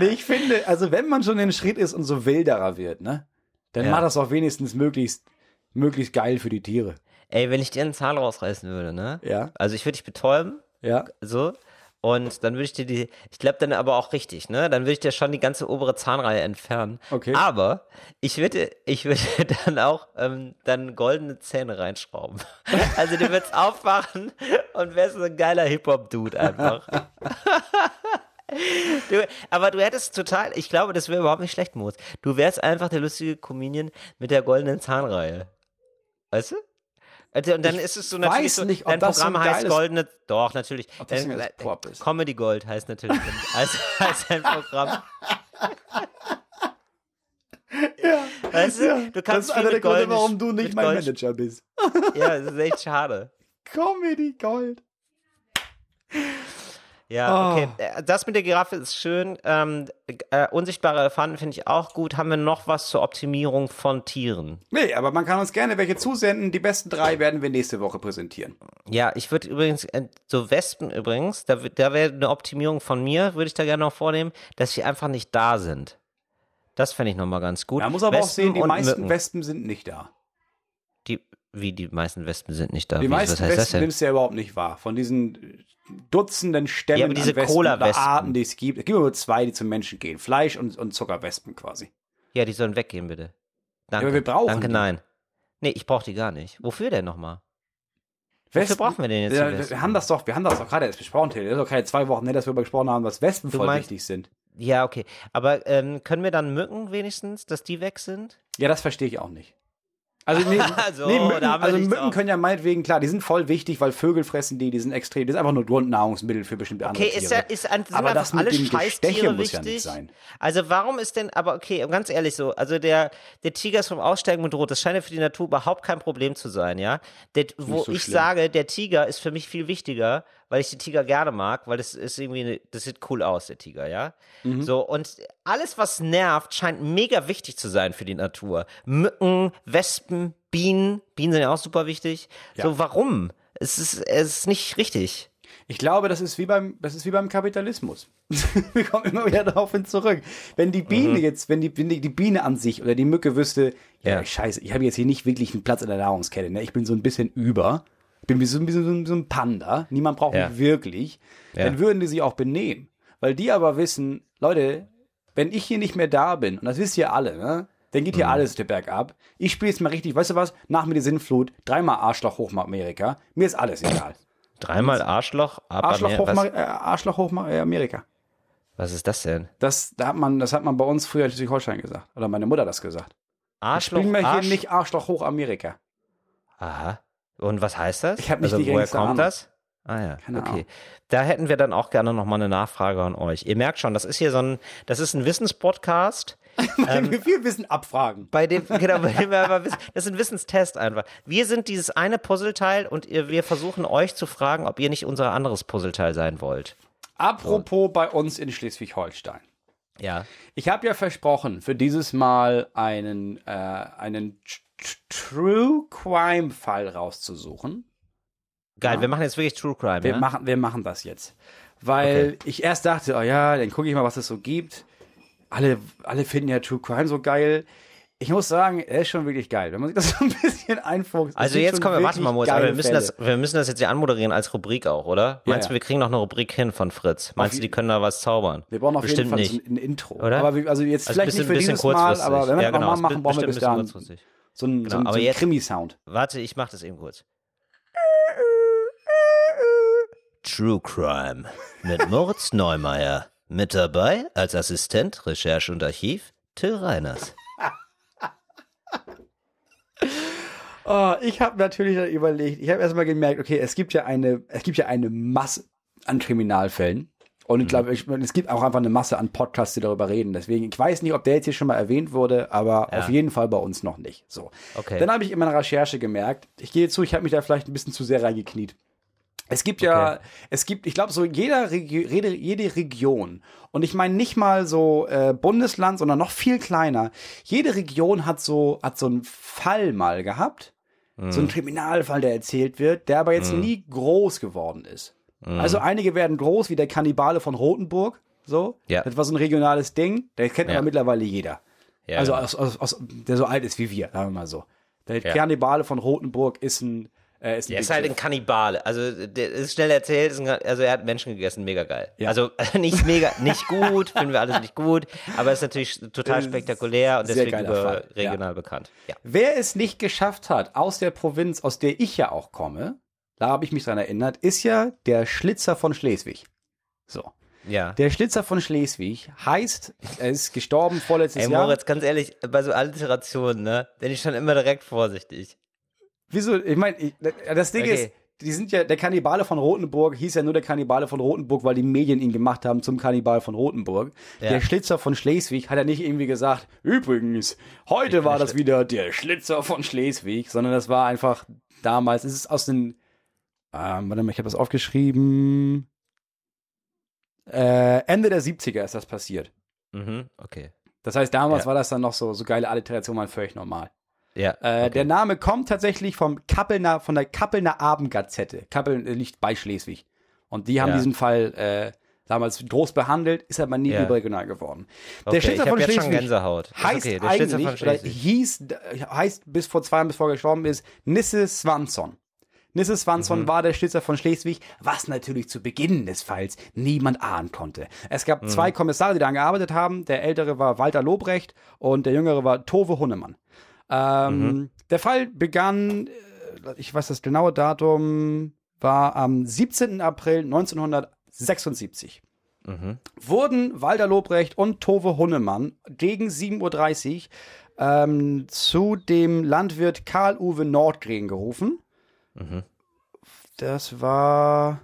Speaker 1: Nee, ich finde, also wenn man schon den Schritt ist und so wilderer wird, ne, dann
Speaker 2: Ja.
Speaker 1: mach das auch wenigstens möglichst, möglichst geil für die Tiere.
Speaker 2: Ey, wenn ich dir einen Zahn rausreißen würde, ne?
Speaker 1: Ja.
Speaker 2: Also ich würde dich betäuben,
Speaker 1: Ja.
Speaker 2: so. Und dann würde ich dir die, ich glaube dann aber auch richtig, ne? Dann würde ich dir schon die ganze obere Zahnreihe entfernen.
Speaker 1: Okay.
Speaker 2: Aber ich würde, ich würde dann auch ähm, dann goldene Zähne reinschrauben. Also du würdest aufwachen und wärst so ein geiler Hip-Hop-Dude einfach. Du, aber du hättest total, ich glaube, das wäre überhaupt nicht schlecht, Moos. Du wärst einfach der lustige Comedian mit der goldenen Zahnreihe. Weißt du? Also, und dann ist es so natürlich
Speaker 1: weiß
Speaker 2: so,
Speaker 1: nicht, ob
Speaker 2: dein
Speaker 1: das so
Speaker 2: Programm
Speaker 1: ein
Speaker 2: heißt goldene, doch, natürlich.
Speaker 1: Ob das
Speaker 2: Dein-
Speaker 1: Pop ist.
Speaker 2: Comedy Gold heißt natürlich als, als ein Programm.
Speaker 1: Ja.
Speaker 2: Weißt du, du
Speaker 1: Das
Speaker 2: kannst
Speaker 1: ist
Speaker 2: viel
Speaker 1: einer der Gründe, warum du nicht mein
Speaker 2: Gold,
Speaker 1: Manager bist.
Speaker 2: Ja, das ist echt schade.
Speaker 1: Comedy Gold.
Speaker 2: Ja,
Speaker 1: Oh.
Speaker 2: okay. Äh, Das mit der Giraffe ist schön. Ähm, äh, unsichtbare Elefanten finde ich auch gut. Haben wir noch was zur Optimierung von Tieren?
Speaker 1: Nee, aber man kann uns gerne welche zusenden. Die besten drei werden wir nächste Woche präsentieren.
Speaker 2: Ja, ich würde übrigens, äh, so Wespen übrigens, da, da wäre eine Optimierung von mir, würde ich da gerne noch vornehmen, dass sie einfach nicht da sind. Das fände ich nochmal ganz gut.
Speaker 1: Man muss aber auch
Speaker 2: Wespen
Speaker 1: sehen, die meisten
Speaker 2: Mücken.
Speaker 1: Wespen sind nicht da.
Speaker 2: Wie die meisten Wespen sind nicht da.
Speaker 1: Die
Speaker 2: Wie,
Speaker 1: meisten Wespen nimmst du ja überhaupt nicht wahr. Von diesen Dutzenden Stämmen
Speaker 2: Ja, aber diese
Speaker 1: an Wespen oder Arten, die es gibt. Es gibt nur zwei, die zum Menschen gehen. Fleisch und, und Zuckerwespen quasi.
Speaker 2: Ja, die sollen weggehen, bitte. Danke.
Speaker 1: aber wir brauchen
Speaker 2: Danke,
Speaker 1: die.
Speaker 2: nein. Nee, ich brauche die gar nicht. Wofür denn nochmal? Wofür brauchen wir denn jetzt
Speaker 1: Ja, wir,
Speaker 2: Wespen?
Speaker 1: wir haben das doch, wir haben das doch gerade erst besprochen, Till. Das ist doch keine zwei Wochen her, dass wir darüber gesprochen haben, dass Wespen
Speaker 2: Du
Speaker 1: voll
Speaker 2: meinst-
Speaker 1: wichtig sind.
Speaker 2: Ja, okay. Aber ähm, können wir dann Mücken wenigstens, dass die weg sind?
Speaker 1: Ja, das verstehe ich auch nicht. Also, nee,
Speaker 2: So,
Speaker 1: nee, Mücken,
Speaker 2: haben wir
Speaker 1: also Mücken können ja meinetwegen, klar, die sind voll wichtig, weil Vögel fressen die, die sind extrem, das ist einfach nur Grundnahrungsmittel für bestimmte andere
Speaker 2: Okay,
Speaker 1: Tiere.
Speaker 2: ist ja, ist sind
Speaker 1: Aber
Speaker 2: einfach
Speaker 1: das mit
Speaker 2: alle
Speaker 1: dem Gesteche muss ja
Speaker 2: wichtig?
Speaker 1: nicht sein.
Speaker 2: Also warum ist denn, aber okay, ganz ehrlich so, also der, der Tiger ist vom Aussteigen bedroht, das scheint ja für die Natur überhaupt kein Problem zu sein, ja? Der, wo
Speaker 1: so
Speaker 2: ich
Speaker 1: schlimm.
Speaker 2: sage, der Tiger ist für mich viel wichtiger, weil ich den Tiger gerne mag, weil das ist irgendwie, eine, das sieht cool aus, der Tiger, ja?
Speaker 1: Mhm.
Speaker 2: So, und alles, was nervt, scheint mega wichtig zu sein für die Natur. Mücken, Wespen, Bienen, Bienen sind ja auch super wichtig. So, warum? Es ist, es ist nicht richtig.
Speaker 1: Ich glaube, das ist wie beim, das ist wie beim Kapitalismus. Wir kommen immer wieder darauf hin zurück. Wenn die Biene jetzt, wenn die, wenn die, die Biene an sich oder die Mücke wüsste, ja,
Speaker 2: Ja.
Speaker 1: scheiße, ich habe jetzt hier nicht wirklich einen Platz in der Nahrungskette, ne? ich bin so ein bisschen über, bin wie so ein bisschen so ein, Panda, niemand braucht
Speaker 2: Ja.
Speaker 1: mich wirklich,
Speaker 2: Ja.
Speaker 1: dann würden die sich auch benehmen. Weil die aber wissen, Leute, wenn ich hier nicht mehr da bin, und das wisst ihr alle, ne? Dann geht
Speaker 2: Mhm.
Speaker 1: hier alles der bergab. Ich spiele jetzt mal richtig, weißt du was? Nach mir die Sinnflut, dreimal Arschloch hoch Amerika. Mir ist alles egal.
Speaker 2: Dreimal Arschloch, aber
Speaker 1: Arschloch hoch,
Speaker 2: was,
Speaker 1: äh, Arschloch hoch äh, Amerika.
Speaker 2: was ist das denn?
Speaker 1: Das, da hat man, das hat man bei uns früher in Schleswig-Holstein gesagt. Oder meine Mutter das gesagt.
Speaker 2: Arschloch,
Speaker 1: Spring mir
Speaker 2: Arsch.
Speaker 1: hier nicht Arschloch hoch Amerika.
Speaker 2: Aha. Und was heißt das?
Speaker 1: Ich hab nicht
Speaker 2: also,
Speaker 1: die
Speaker 2: woher kommt
Speaker 1: Ahnung.
Speaker 2: das? Ah ja,
Speaker 1: Keine
Speaker 2: okay.
Speaker 1: Ahnung.
Speaker 2: Da hätten wir dann auch gerne noch mal eine Nachfrage an euch. Ihr merkt schon, das ist hier so ein, das ist ein Wissenspodcast.
Speaker 1: Wenn wir viel Wissen abfragen.
Speaker 2: Bei dem, genau, bei dem wir einfach wissen, das ist ein Wissenstest einfach. Wir sind dieses eine Puzzleteil und ihr, wir versuchen euch zu fragen, ob ihr nicht unser anderes Puzzleteil sein wollt.
Speaker 1: Apropos bei uns in Schleswig-Holstein.
Speaker 2: Ja.
Speaker 1: Ich habe ja versprochen, für dieses Mal einen, äh, einen True Crime Fall rauszusuchen.
Speaker 2: Geil,
Speaker 1: Ja.
Speaker 2: wir machen jetzt wirklich True Crime,
Speaker 1: Wir,
Speaker 2: ja?
Speaker 1: machen, wir machen das jetzt. Weil ich erst dachte, oh ja, dann gucke ich mal, was es so gibt. Alle, alle finden ja True Crime so geil. Ich muss sagen, er ist schon wirklich geil. Wenn man sich das so ein bisschen einfuchst.
Speaker 2: Also jetzt kommen wir, warte mal, Moritz, wir müssen,
Speaker 1: Fälle.
Speaker 2: das, wir müssen das jetzt ja anmoderieren als Rubrik auch, oder? Meinst
Speaker 1: ja.
Speaker 2: du, wir kriegen noch eine Rubrik hin von Fritz? Meinst du, die können da was zaubern?
Speaker 1: Wir brauchen auf
Speaker 2: Bestimmt
Speaker 1: jeden Fall
Speaker 2: nicht.
Speaker 1: ein, Intro.
Speaker 2: Oder?
Speaker 1: Aber wir, also jetzt
Speaker 2: Also
Speaker 1: vielleicht
Speaker 2: bisschen-
Speaker 1: nicht für
Speaker 2: bisschen
Speaker 1: dieses Mal, aber wenn wir
Speaker 2: Ja, genau, es
Speaker 1: machen, brauchen wir bis dahin. So so
Speaker 2: Genau,
Speaker 1: einen,
Speaker 2: aber
Speaker 1: so einen
Speaker 2: jetzt-
Speaker 1: Krimi-Sound.
Speaker 2: Warte, ich mach das eben kurz. True Crime mit Moritz Neumeier. Mit dabei als Assistent Recherche und Archiv Till Reiners.
Speaker 1: Oh, ich habe natürlich dann überlegt, ich habe erstmal gemerkt, okay, es gibt ja eine, es gibt ja eine Masse an Kriminalfällen. Und
Speaker 2: Mhm.
Speaker 1: ich glaube, ich, es gibt auch einfach eine Masse an Podcasts, die darüber reden. Deswegen, ich weiß nicht, ob der jetzt hier schon mal erwähnt wurde, aber
Speaker 2: Ja.
Speaker 1: auf jeden Fall bei uns noch nicht. So.
Speaker 2: Okay.
Speaker 1: Dann habe ich in meiner Recherche gemerkt, ich gehe zu, ich habe mich da vielleicht ein bisschen zu sehr reingekniet. Es gibt ja, es gibt, ich glaube, so jeder Regi jede, jede Region, und ich meine nicht mal so äh, Bundesland, sondern noch viel kleiner. Jede Region hat so, hat so einen Fall mal gehabt, so einen Kriminalfall, der erzählt wird, der aber jetzt nie groß geworden ist. Also einige werden groß, wie der Kannibale von Rothenburg, so.
Speaker 2: Ja.
Speaker 1: Das war so ein regionales Ding, der kennt
Speaker 2: Ja.
Speaker 1: aber mittlerweile jeder.
Speaker 2: Ja,
Speaker 1: also aus, aus, aus, der so alt ist wie wir, sagen wir mal so. Der
Speaker 2: Ja.
Speaker 1: Kannibale von Rothenburg ist ein, äh, ist ein
Speaker 2: Der ist halt ein. Kannibale. Also, der ist schnell erzählt, ist ein, also er hat Menschen gegessen, mega geil.
Speaker 1: Ja.
Speaker 2: Also, nicht mega, nicht gut, finden wir alles nicht gut, aber ist natürlich total
Speaker 1: Ist
Speaker 2: spektakulär und
Speaker 1: sehr
Speaker 2: deswegen über
Speaker 1: Fall, ja.
Speaker 2: regional bekannt.
Speaker 1: Wer es nicht geschafft hat, aus der Provinz, aus der ich ja auch komme, da habe ich mich dran erinnert, ist ja der Schlitzer von Schleswig. So.
Speaker 2: Ja.
Speaker 1: Der Schlitzer von Schleswig heißt, er ist gestorben vorletztes
Speaker 2: Ey,
Speaker 1: Jahr.
Speaker 2: Moritz, ganz ehrlich, bei so Alliterationen, ne, bin ich schon immer direkt vorsichtig.
Speaker 1: Wieso? Ich meine, das Ding
Speaker 2: Okay.
Speaker 1: ist, die sind ja, der Kannibale von Rotenburg hieß ja nur der Kannibale von Rotenburg, weil die Medien ihn gemacht haben zum Kannibal von Rotenburg.
Speaker 2: Ja.
Speaker 1: Der Schlitzer von Schleswig hat er nicht irgendwie gesagt, übrigens, heute war das wieder der Schlitzer von Schleswig, sondern das war einfach damals, es ist aus den, ähm, warte mal, ich habe das aufgeschrieben, äh, Ende der 70er ist das passiert.
Speaker 2: Mhm, okay.
Speaker 1: Das heißt, damals
Speaker 2: Ja.
Speaker 1: war das dann noch so, so geile Alliteration, waren völlig normal.
Speaker 2: Ja.
Speaker 1: Äh,
Speaker 2: okay.
Speaker 1: Der Name kommt tatsächlich vom Kappelner, von der Kappelner Abendgazette. Kappeln äh, liegt bei Schleswig. Und die haben
Speaker 2: Ja.
Speaker 1: diesen Fall äh, damals groß behandelt, ist aber nie
Speaker 2: Ja.
Speaker 1: überregional geworden.
Speaker 2: Okay,
Speaker 1: der Schlitzer
Speaker 2: hab
Speaker 1: von Schleswig
Speaker 2: Gänsehaut.
Speaker 1: Heißt
Speaker 2: okay,
Speaker 1: eigentlich,
Speaker 2: Schleswig.
Speaker 1: hieß, äh, heißt bis vor zwei Jahren, bevor er gestorben ist, Nisse Swanson. Nisse Swanson
Speaker 2: Mhm.
Speaker 1: war der Schlitzer von Schleswig, was natürlich zu Beginn des Falls niemand ahnen konnte. Es gab zwei
Speaker 2: Mhm.
Speaker 1: Kommissare, die daran gearbeitet haben. Der ältere war Walter Lobrecht und der jüngere war Tove Hunnemann. Ähm,
Speaker 2: Mhm.
Speaker 1: Der Fall begann, äh, ich weiß das genaue Datum, war am 17. April 1976
Speaker 2: Mhm.
Speaker 1: wurden Walter Lobrecht und Tove Hunnemann gegen 7.30 Uhr ähm, zu dem Landwirt Karl-Uwe Nordgren gerufen.
Speaker 2: Mhm.
Speaker 1: Das war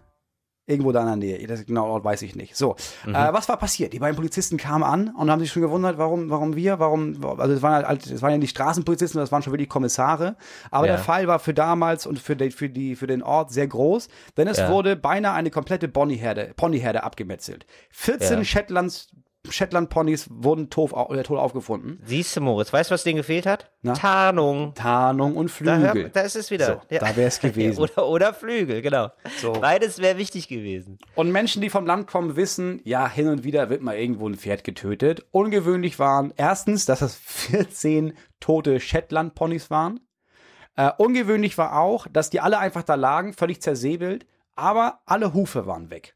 Speaker 1: irgendwo da in der Nähe. Das genau Ort weiß ich nicht. So,
Speaker 2: Mhm.
Speaker 1: äh, was war passiert? Die beiden Polizisten kamen an und haben sich schon gewundert, warum, warum wir, warum, also es waren halt, es waren ja nicht Straßenpolizisten, das waren schon wirklich Kommissare. Aber
Speaker 2: Ja.
Speaker 1: der Fall war für damals und für, die, für, die, für den Ort sehr groß, denn es
Speaker 2: Ja.
Speaker 1: wurde beinahe eine komplette Ponyherde, Ponyherde abgemetzelt. 14
Speaker 2: Ja.
Speaker 1: Shetlands, Shetland-Ponys wurden tot, äh, aufgefunden.
Speaker 2: Siehst du, Moritz, weißt du, was denen gefehlt hat?
Speaker 1: Na?
Speaker 2: Tarnung.
Speaker 1: Tarnung und
Speaker 2: Da,
Speaker 1: Flügel.
Speaker 2: hört, da ist es wieder.
Speaker 1: So, da wär's gewesen.
Speaker 2: oder, oder Flügel, genau.
Speaker 1: So.
Speaker 2: Beides wäre wichtig gewesen.
Speaker 1: Und Menschen, die vom Land kommen, wissen, ja, hin und wieder wird mal irgendwo ein Pferd getötet. Ungewöhnlich waren erstens, dass es 14 tote Shetland-Ponys waren. Äh, ungewöhnlich war auch, dass die alle einfach da lagen, völlig zersäbelt, aber alle Hufe waren weg.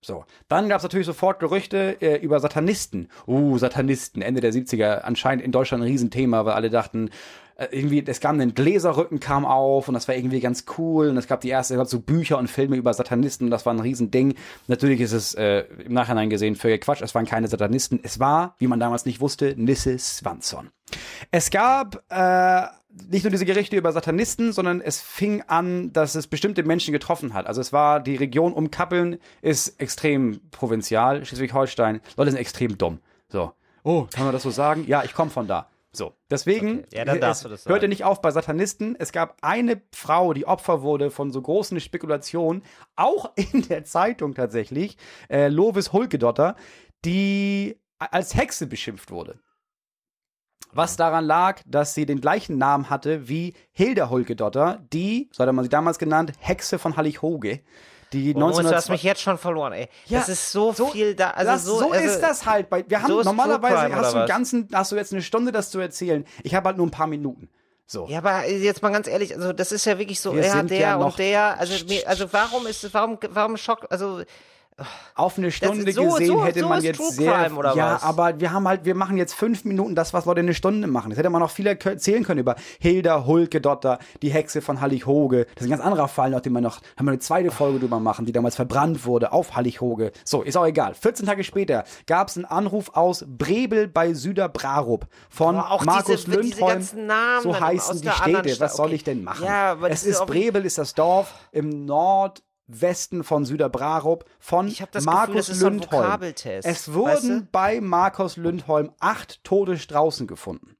Speaker 1: So, dann gab es natürlich sofort Gerüchte äh, über Satanisten. Uh, Satanisten, Ende der 70er, anscheinend in Deutschland ein Riesenthema, weil alle dachten, äh, irgendwie, es gab einen Gläserrücken kam auf und das war irgendwie ganz cool und es gab die erste, es gab so Bücher und Filme über Satanisten und das war ein Riesending. Natürlich ist es äh, im Nachhinein gesehen völlig Quatsch, es waren keine Satanisten, es war, wie man damals nicht wusste, Nisse Swanson. Es gab äh, nicht nur diese Gerichte über Satanisten, sondern es fing an, dass es bestimmte Menschen getroffen hat. Also es war, die Region um Kappeln ist extrem provinzial, Schleswig-Holstein. Leute sind extrem dumm. So. Oh, kann man das so sagen? Ja, ich komme von da. So. Deswegen
Speaker 2: Okay. Ja, dann darfst
Speaker 1: es
Speaker 2: du das sagen.
Speaker 1: hörte nicht auf bei Satanisten. Es gab eine Frau, die Opfer wurde von so großen Spekulationen, auch in der Zeitung tatsächlich, äh, Lovis Hulkedotter, die als Hexe beschimpft wurde. Was daran lag, dass sie den gleichen Namen hatte wie Hilda Hulkedotter, die, so hat man sie damals genannt, Hexe von Hallig-Hoge, die
Speaker 2: Oh, du hast
Speaker 1: 1902
Speaker 2: mich jetzt schon verloren, ey.
Speaker 1: Ja,
Speaker 2: das ist so, viel da. Also
Speaker 1: das,
Speaker 2: so,
Speaker 1: so
Speaker 2: also,
Speaker 1: ist das halt. Bei, wir haben
Speaker 2: so
Speaker 1: normalerweise hast du ganzen, hast du jetzt eine Stunde, das zu erzählen. Ich habe halt nur ein paar Minuten. So.
Speaker 2: Ja, aber jetzt mal ganz ehrlich, also das ist ja wirklich so,
Speaker 1: Wir
Speaker 2: ja, der
Speaker 1: ja
Speaker 2: und der, also also warum ist es, warum, warum Schock, also
Speaker 1: Auf eine Stunde
Speaker 2: so-
Speaker 1: gesehen
Speaker 2: so-
Speaker 1: hätte
Speaker 2: so
Speaker 1: man jetzt sehr. Ja,
Speaker 2: was?
Speaker 1: aber wir haben halt, wir machen jetzt fünf Minuten das, was Leute in eine Stunde machen. Das hätte man noch viel erzählen können über Hilda Hulkedotter, die Hexe von Hallig-Hoge. Das ist ein ganz anderer Fall, noch den wir noch, haben wir eine zweite Folge drüber machen, die damals verbrannt wurde auf Hallig-Hoge. So, ist auch egal. 14 Tage später gab es einen Anruf aus Brebel bei Süderbrarup von Markus
Speaker 2: diese- diese
Speaker 1: Lindholm.
Speaker 2: Namen
Speaker 1: so heißen die Städte. Was soll
Speaker 2: Okay.
Speaker 1: ich denn machen?
Speaker 2: Ja,
Speaker 1: es
Speaker 2: ist
Speaker 1: Brebel ist das Dorf im Nordwesten von Süderbrarup von
Speaker 2: Gefühl,
Speaker 1: Markus
Speaker 2: das ist so ein
Speaker 1: Lindholm.
Speaker 2: Vokabeltest,
Speaker 1: Es wurden
Speaker 2: weißt du?
Speaker 1: bei Markus Lindholm acht tote Straußen gefunden.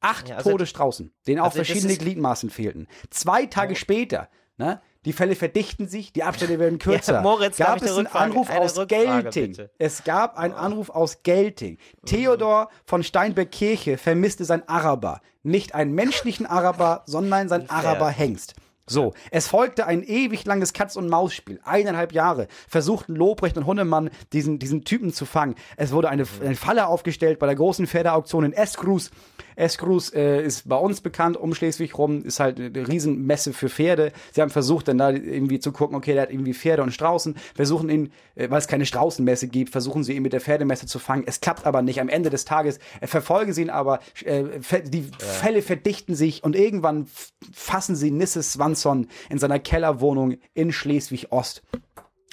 Speaker 1: Acht
Speaker 2: Ja, also-
Speaker 1: tote Straußen, denen auch
Speaker 2: also
Speaker 1: verschiedene Gliedmaßen fehlten. Zwei Tage später, Ne? Die Fälle verdichten sich, die Abstände werden kürzer.
Speaker 2: Ja, Moritz,
Speaker 1: gab es
Speaker 2: eine
Speaker 1: einen Anruf
Speaker 2: eine
Speaker 1: aus
Speaker 2: Rückfrage,
Speaker 1: Gelting.
Speaker 2: bitte?
Speaker 1: Es gab einen Anruf aus Gelting. Theodor von Steinbeck-Kirche vermisste sein Araber. Nicht einen menschlichen Araber, sondern sein Araber-Hengst. So, es folgte ein ewig langes Katz-und-Maus-Spiel. Eineinhalb Jahre versuchten Lobrecht und Hunnemann, diesen, diesen Typen zu fangen. Es wurde eine, eine Falle aufgestellt bei der großen Pferdeauktion in Eskrus. Eskrus äh, ist bei uns bekannt, um Schleswig rum, ist halt eine Riesenmesse für Pferde. Sie haben versucht, dann da irgendwie zu gucken, okay, der hat irgendwie Pferde und Straußen, versuchen ihn, äh, weil es keine Straußenmesse gibt, versuchen sie ihn mit der Pferdemesse zu fangen. Es klappt aber nicht. Am Ende des Tages äh, verfolgen sie ihn aber, äh, die Fälle verdichten sich und irgendwann fassen sie Nisses Swanson in seiner Kellerwohnung in Schleswig-Ost.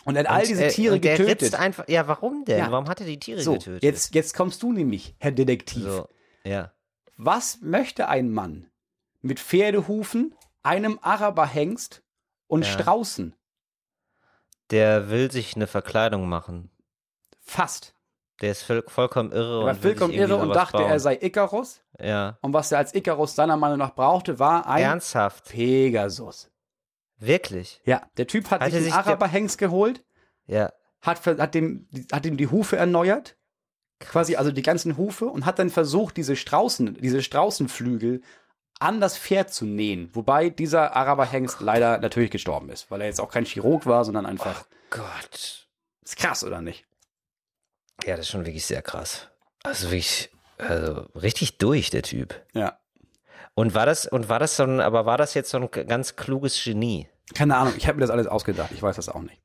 Speaker 1: Und er hat all diese
Speaker 2: Äh,
Speaker 1: Tiere
Speaker 2: und der
Speaker 1: getötet.
Speaker 2: ritzt einfach, ja, warum denn?
Speaker 1: Ja.
Speaker 2: Warum hat er die Tiere
Speaker 1: So,
Speaker 2: getötet?
Speaker 1: jetzt, jetzt kommst du nämlich, Herr Detektiv.
Speaker 2: So, ja.
Speaker 1: Was möchte ein Mann mit Pferdehufen, einem Araberhengst und
Speaker 2: Ja.
Speaker 1: Straußen?
Speaker 2: Der will sich eine Verkleidung machen.
Speaker 1: Fast.
Speaker 2: Der ist voll, vollkommen irre.
Speaker 1: Er
Speaker 2: und
Speaker 1: war vollkommen irre und dachte,
Speaker 2: bauen.
Speaker 1: er sei Icarus.
Speaker 2: Ja.
Speaker 1: Und was er als Icarus seiner Meinung nach brauchte, war ein
Speaker 2: Ernsthaft?
Speaker 1: Pegasus.
Speaker 2: Wirklich?
Speaker 1: Ja, der Typ hat
Speaker 2: Hatte
Speaker 1: sich einen
Speaker 2: der-
Speaker 1: Araberhengst geholt,
Speaker 2: Ja.
Speaker 1: hat, hat, dem, hat ihm die Hufe erneuert. Quasi also die ganzen Hufe und hat dann versucht, diese Straußen, diese Straußenflügel an das Pferd zu nähen. Wobei dieser Araberhengst leider natürlich gestorben ist, weil er jetzt auch kein Chirurg war, sondern einfach.
Speaker 2: Gott.
Speaker 1: Ist krass, oder nicht?
Speaker 2: Ja, das ist schon wirklich sehr krass. Also wirklich, also richtig durch, der Typ.
Speaker 1: Ja.
Speaker 2: Und war das, und war das so ein, aber war das jetzt so ein ganz kluges Genie?
Speaker 1: Keine Ahnung, ich habe mir das alles ausgedacht. Ich weiß das auch nicht.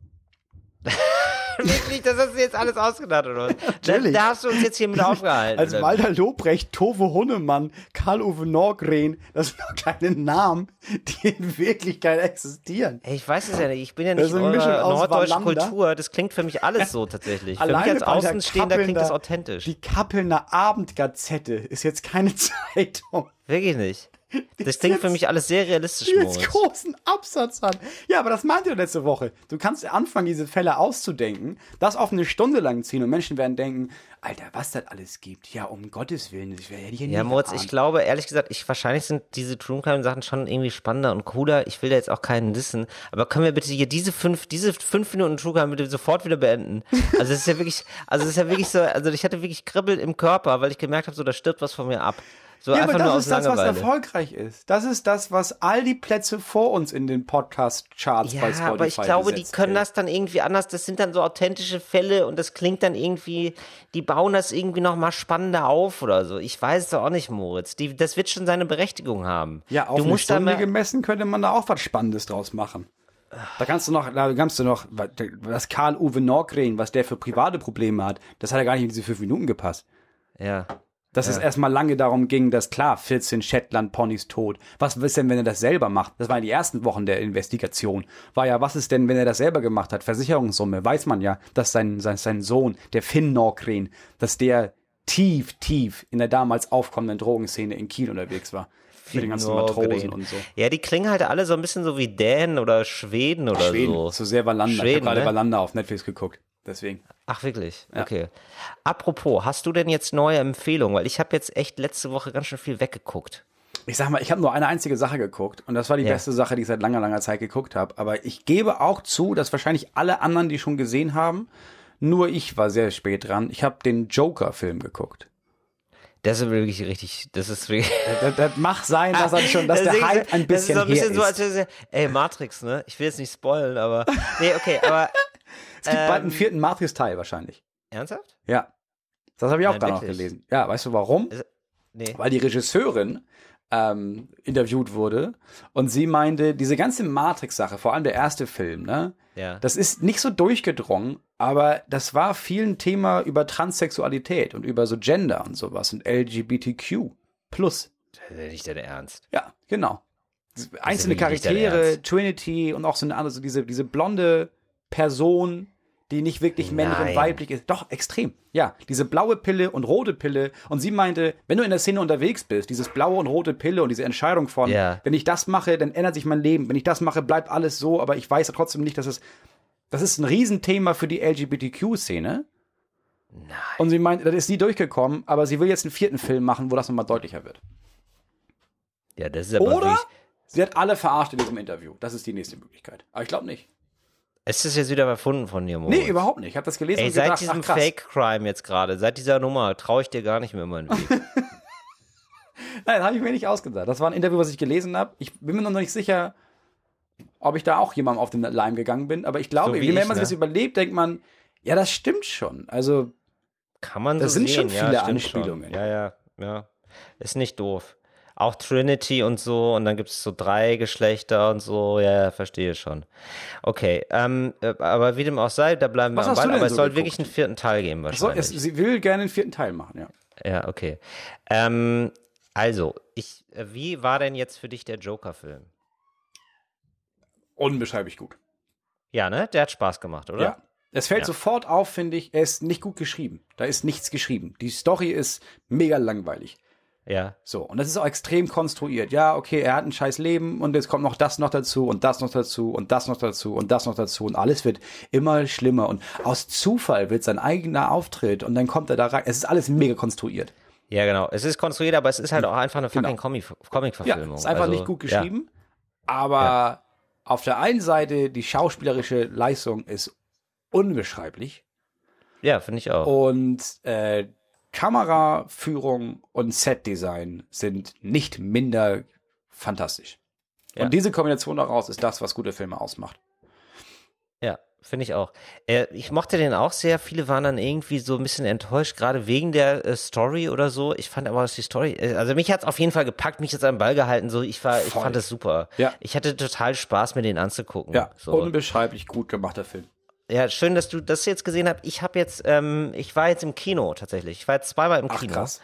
Speaker 2: Wirklich, das hast du jetzt alles ausgedacht, oder was? Da, da hast du uns jetzt hier mit aufgehalten.
Speaker 1: Als? Walter Lobrecht, Tove Hunnemann, Karl-Uwe Norgren, das sind doch keine Namen, die in Wirklichkeit existieren.
Speaker 2: Ey, ich weiß es ja nicht. Ich bin ja nicht in eurer norddeutschen. Kultur. Das klingt für mich alles so tatsächlich. für mich als Außenstehender klingt das authentisch.
Speaker 1: Die Kappelner Abendgazette ist jetzt keine Zeitung.
Speaker 2: Wirklich nicht. Das klingt für mich alles sehr realistisch,
Speaker 1: die jetzt großen Absatz hat. Ja, aber das meinte ich letzte Woche. Du kannst anfangen, diese Fälle auszudenken, das auf eine Stunde lang ziehen und Menschen werden denken, Alter, was das alles gibt. Ja, um Gottes Willen, das wäre ja hier
Speaker 2: Ja, Moritz, ich glaube, ehrlich gesagt, ich, wahrscheinlich sind diese True Crime Sachen schon irgendwie spannender und cooler. Ich will da jetzt auch keinen dissen. Aber können wir bitte hier diese fünf, diese fünf Minuten True Crime bitte sofort wieder beenden? Also, es ist ja wirklich, also, es ist ja wirklich so, also, ich hatte wirklich Kribbel im Körper, weil ich gemerkt habe, so, da stirbt was von mir ab. So
Speaker 1: Ja, aber das ist das, was erfolgreich ist. Das ist das, was all die Plätze vor uns in den Podcast-Charts
Speaker 2: Ja,
Speaker 1: bei Spotify
Speaker 2: aber ich glaube, die können das dann irgendwie anders. Das sind dann so authentische Fälle und das klingt dann irgendwie, die bauen das irgendwie noch mal spannender auf oder so. Ich weiß es auch nicht, Moritz. Die, das wird schon seine Berechtigung haben.
Speaker 1: Ja, auf
Speaker 2: du musst
Speaker 1: Stunde
Speaker 2: mal,
Speaker 1: gemessen könnte man da auch was Spannendes draus machen. Da kannst du noch, da kannst du noch, was Karl-Uwe Norgren, was der für private Probleme hat, das hat ja gar nicht in diese fünf Minuten gepasst.
Speaker 2: ja.
Speaker 1: Dass es erstmal lange darum ging, dass klar, 14 Shetland-Ponys tot. Was ist denn, wenn er das selber macht? Das waren die ersten Wochen der Investigation. War ja, was ist denn, wenn er das selber gemacht hat? Versicherungssumme. Weiß man ja, dass sein, sein, sein Sohn, der Finn Norgren, dass der tief, tief in der damals aufkommenden Drogenszene in Kiel unterwegs war. Mit den ganzen. Matrosen und so.
Speaker 2: Ja, die klingen halt alle so ein bisschen so wie Dänen oder Schweden oder
Speaker 1: Schweden,
Speaker 2: so.
Speaker 1: so sehr Wallander. ich habe
Speaker 2: Schweden,
Speaker 1: gerade
Speaker 2: ne?
Speaker 1: Wallander auf Netflix geguckt. Deswegen.
Speaker 2: Ach, wirklich? Okay. Apropos, hast du denn jetzt neue Empfehlungen? Weil ich habe jetzt echt letzte Woche ganz schön viel weggeguckt.
Speaker 1: Ich sag mal, ich habe nur eine einzige Sache geguckt und das war die
Speaker 2: Ja.
Speaker 1: beste Sache, die ich seit langer, langer Zeit geguckt habe. Aber ich gebe auch zu, dass wahrscheinlich alle anderen, die schon gesehen haben, nur ich war sehr spät dran. Ich habe den Joker-Film geguckt.
Speaker 2: Das ist wirklich richtig, das ist wirklich...
Speaker 1: Das, das mag sein, dass, er schon, dass
Speaker 2: Das
Speaker 1: der Hype ein bisschen,
Speaker 2: Das ist so ein bisschen so, als wäre ey, Matrix, ne? Ich will jetzt nicht spoilen, aber... Nee, okay, aber...
Speaker 1: es gibt bald einen
Speaker 2: ähm,
Speaker 1: vierten Matrix-Teil wahrscheinlich.
Speaker 2: Ernsthaft?
Speaker 1: Ja. Das habe ich auch
Speaker 2: Nein,
Speaker 1: gerade noch
Speaker 2: wirklich?
Speaker 1: gelesen. Ja, weißt du warum?
Speaker 2: Nee.
Speaker 1: weil die Regisseurin ähm, interviewt wurde und sie meinte, diese ganze Matrix-Sache, vor allem der erste Film, ne,
Speaker 2: Ja.
Speaker 1: das ist nicht so durchgedrungen, aber das war viel ein Thema über Transsexualität und über so Gender und sowas und LGBTQ plus.
Speaker 2: Das ist nicht dein Ernst.
Speaker 1: Ja, genau. Einzelne Charaktere. Trinity und auch so eine andere, so diese, diese blonde Person, die nicht wirklich männlich und
Speaker 2: Nein.
Speaker 1: weiblich ist. Doch, extrem. Ja, diese blaue Pille und rote Pille. Und sie meinte, wenn du in der Szene unterwegs bist, dieses blaue und rote Pille und diese Entscheidung von,
Speaker 2: Ja.
Speaker 1: wenn ich das mache, dann ändert sich mein Leben. Wenn ich das mache, bleibt alles so, aber ich weiß ja trotzdem nicht, dass es, das ist ein Riesenthema für die LGBTQ-Szene.
Speaker 2: Nein.
Speaker 1: Und sie meint, das ist nie durchgekommen, aber sie will jetzt einen vierten Film machen, wo das nochmal deutlicher wird.
Speaker 2: Ja, das ist aber
Speaker 1: Oder
Speaker 2: wirklich...
Speaker 1: Sie hat alle verarscht in diesem Interview. Das ist die nächste Möglichkeit. Aber ich glaube nicht.
Speaker 2: Ist das jetzt wieder erfunden von dir, Moritz?
Speaker 1: Nee, überhaupt nicht. Ich habe das gelesen
Speaker 2: Ey,
Speaker 1: und
Speaker 2: seit
Speaker 1: gedacht,
Speaker 2: diesem
Speaker 1: ach, krass.
Speaker 2: Fake-Crime jetzt gerade, seit dieser Nummer, traue ich dir gar nicht mehr meinen Weg.
Speaker 1: Nein, das habe ich mir nicht ausgedacht. Das war ein Interview, was ich gelesen habe. Ich bin mir noch nicht sicher, ob ich da auch jemandem auf den Leim gegangen bin. Aber ich glaube,
Speaker 2: So wie
Speaker 1: je mehr
Speaker 2: ich,
Speaker 1: man sich
Speaker 2: ne?
Speaker 1: das überlebt, denkt man, ja, das stimmt schon. Also,
Speaker 2: Kann man
Speaker 1: Das
Speaker 2: so
Speaker 1: sind
Speaker 2: sehen.
Speaker 1: schon
Speaker 2: ja,
Speaker 1: viele
Speaker 2: stimmt
Speaker 1: Anspielungen.
Speaker 2: Schon. Ja, ja, ja. Ist nicht doof. Auch Trinity und so, und dann gibt es so drei Geschlechter und so, ja, verstehe schon. Okay, ähm, äh, aber wie dem auch sei, da bleiben
Speaker 1: Was
Speaker 2: wir am Ball, aber es
Speaker 1: so
Speaker 2: soll
Speaker 1: geguckt?
Speaker 2: wirklich einen vierten Teil geben
Speaker 1: so,
Speaker 2: wahrscheinlich.
Speaker 1: es, sie will gerne einen vierten Teil machen, ja.
Speaker 2: ja, okay. Ähm, also, ich, äh, wie war denn jetzt für dich der Joker-Film?
Speaker 1: Unbeschreiblich gut.
Speaker 2: Ja, ne? Der hat Spaß gemacht, oder?
Speaker 1: Ja. Es fällt
Speaker 2: Ja.
Speaker 1: sofort auf, finde ich, er ist nicht gut geschrieben. Da ist nichts geschrieben. Die Story ist mega langweilig.
Speaker 2: Ja.
Speaker 1: So, und das ist auch extrem konstruiert. Ja, okay, er hat ein scheiß Leben und jetzt kommt noch das noch dazu und das noch dazu und das noch dazu und das noch dazu und alles wird immer schlimmer und aus Zufall wird sein eigener Auftritt und dann kommt er da rein. Es ist alles mega konstruiert.
Speaker 2: Ja, genau. Es ist konstruiert, aber es ist halt auch einfach eine fucking Comic-
Speaker 1: Genau. Ja,
Speaker 2: Comic-Verfilmung.
Speaker 1: ist einfach
Speaker 2: Also,
Speaker 1: nicht gut
Speaker 2: ja.
Speaker 1: geschrieben, aber auf der einen Seite die schauspielerische Leistung ist unbeschreiblich
Speaker 2: Ja, finde ich auch.
Speaker 1: und äh, Kameraführung und Setdesign sind nicht minder fantastisch.
Speaker 2: Ja.
Speaker 1: Und diese Kombination daraus ist das, was gute Filme ausmacht.
Speaker 2: Ja, finde ich auch. Äh, ich mochte den auch sehr. Viele waren dann irgendwie so ein bisschen enttäuscht, gerade wegen der äh, Story oder so. Ich fand aber, dass die Story, äh, also mich hat's auf jeden Fall gepackt, mich jetzt am Ball gehalten. So, ich war, ich fand es super.
Speaker 1: Ja.
Speaker 2: Ich hatte total Spaß, mir den anzugucken.
Speaker 1: Ja,
Speaker 2: so.
Speaker 1: unbeschreiblich gut gemachter Film.
Speaker 2: Ja, schön, dass du das jetzt gesehen hast. Ich habe jetzt, ähm, ich war jetzt im Kino tatsächlich. Ich war jetzt zweimal im
Speaker 1: Ach,
Speaker 2: Kino.
Speaker 1: krass.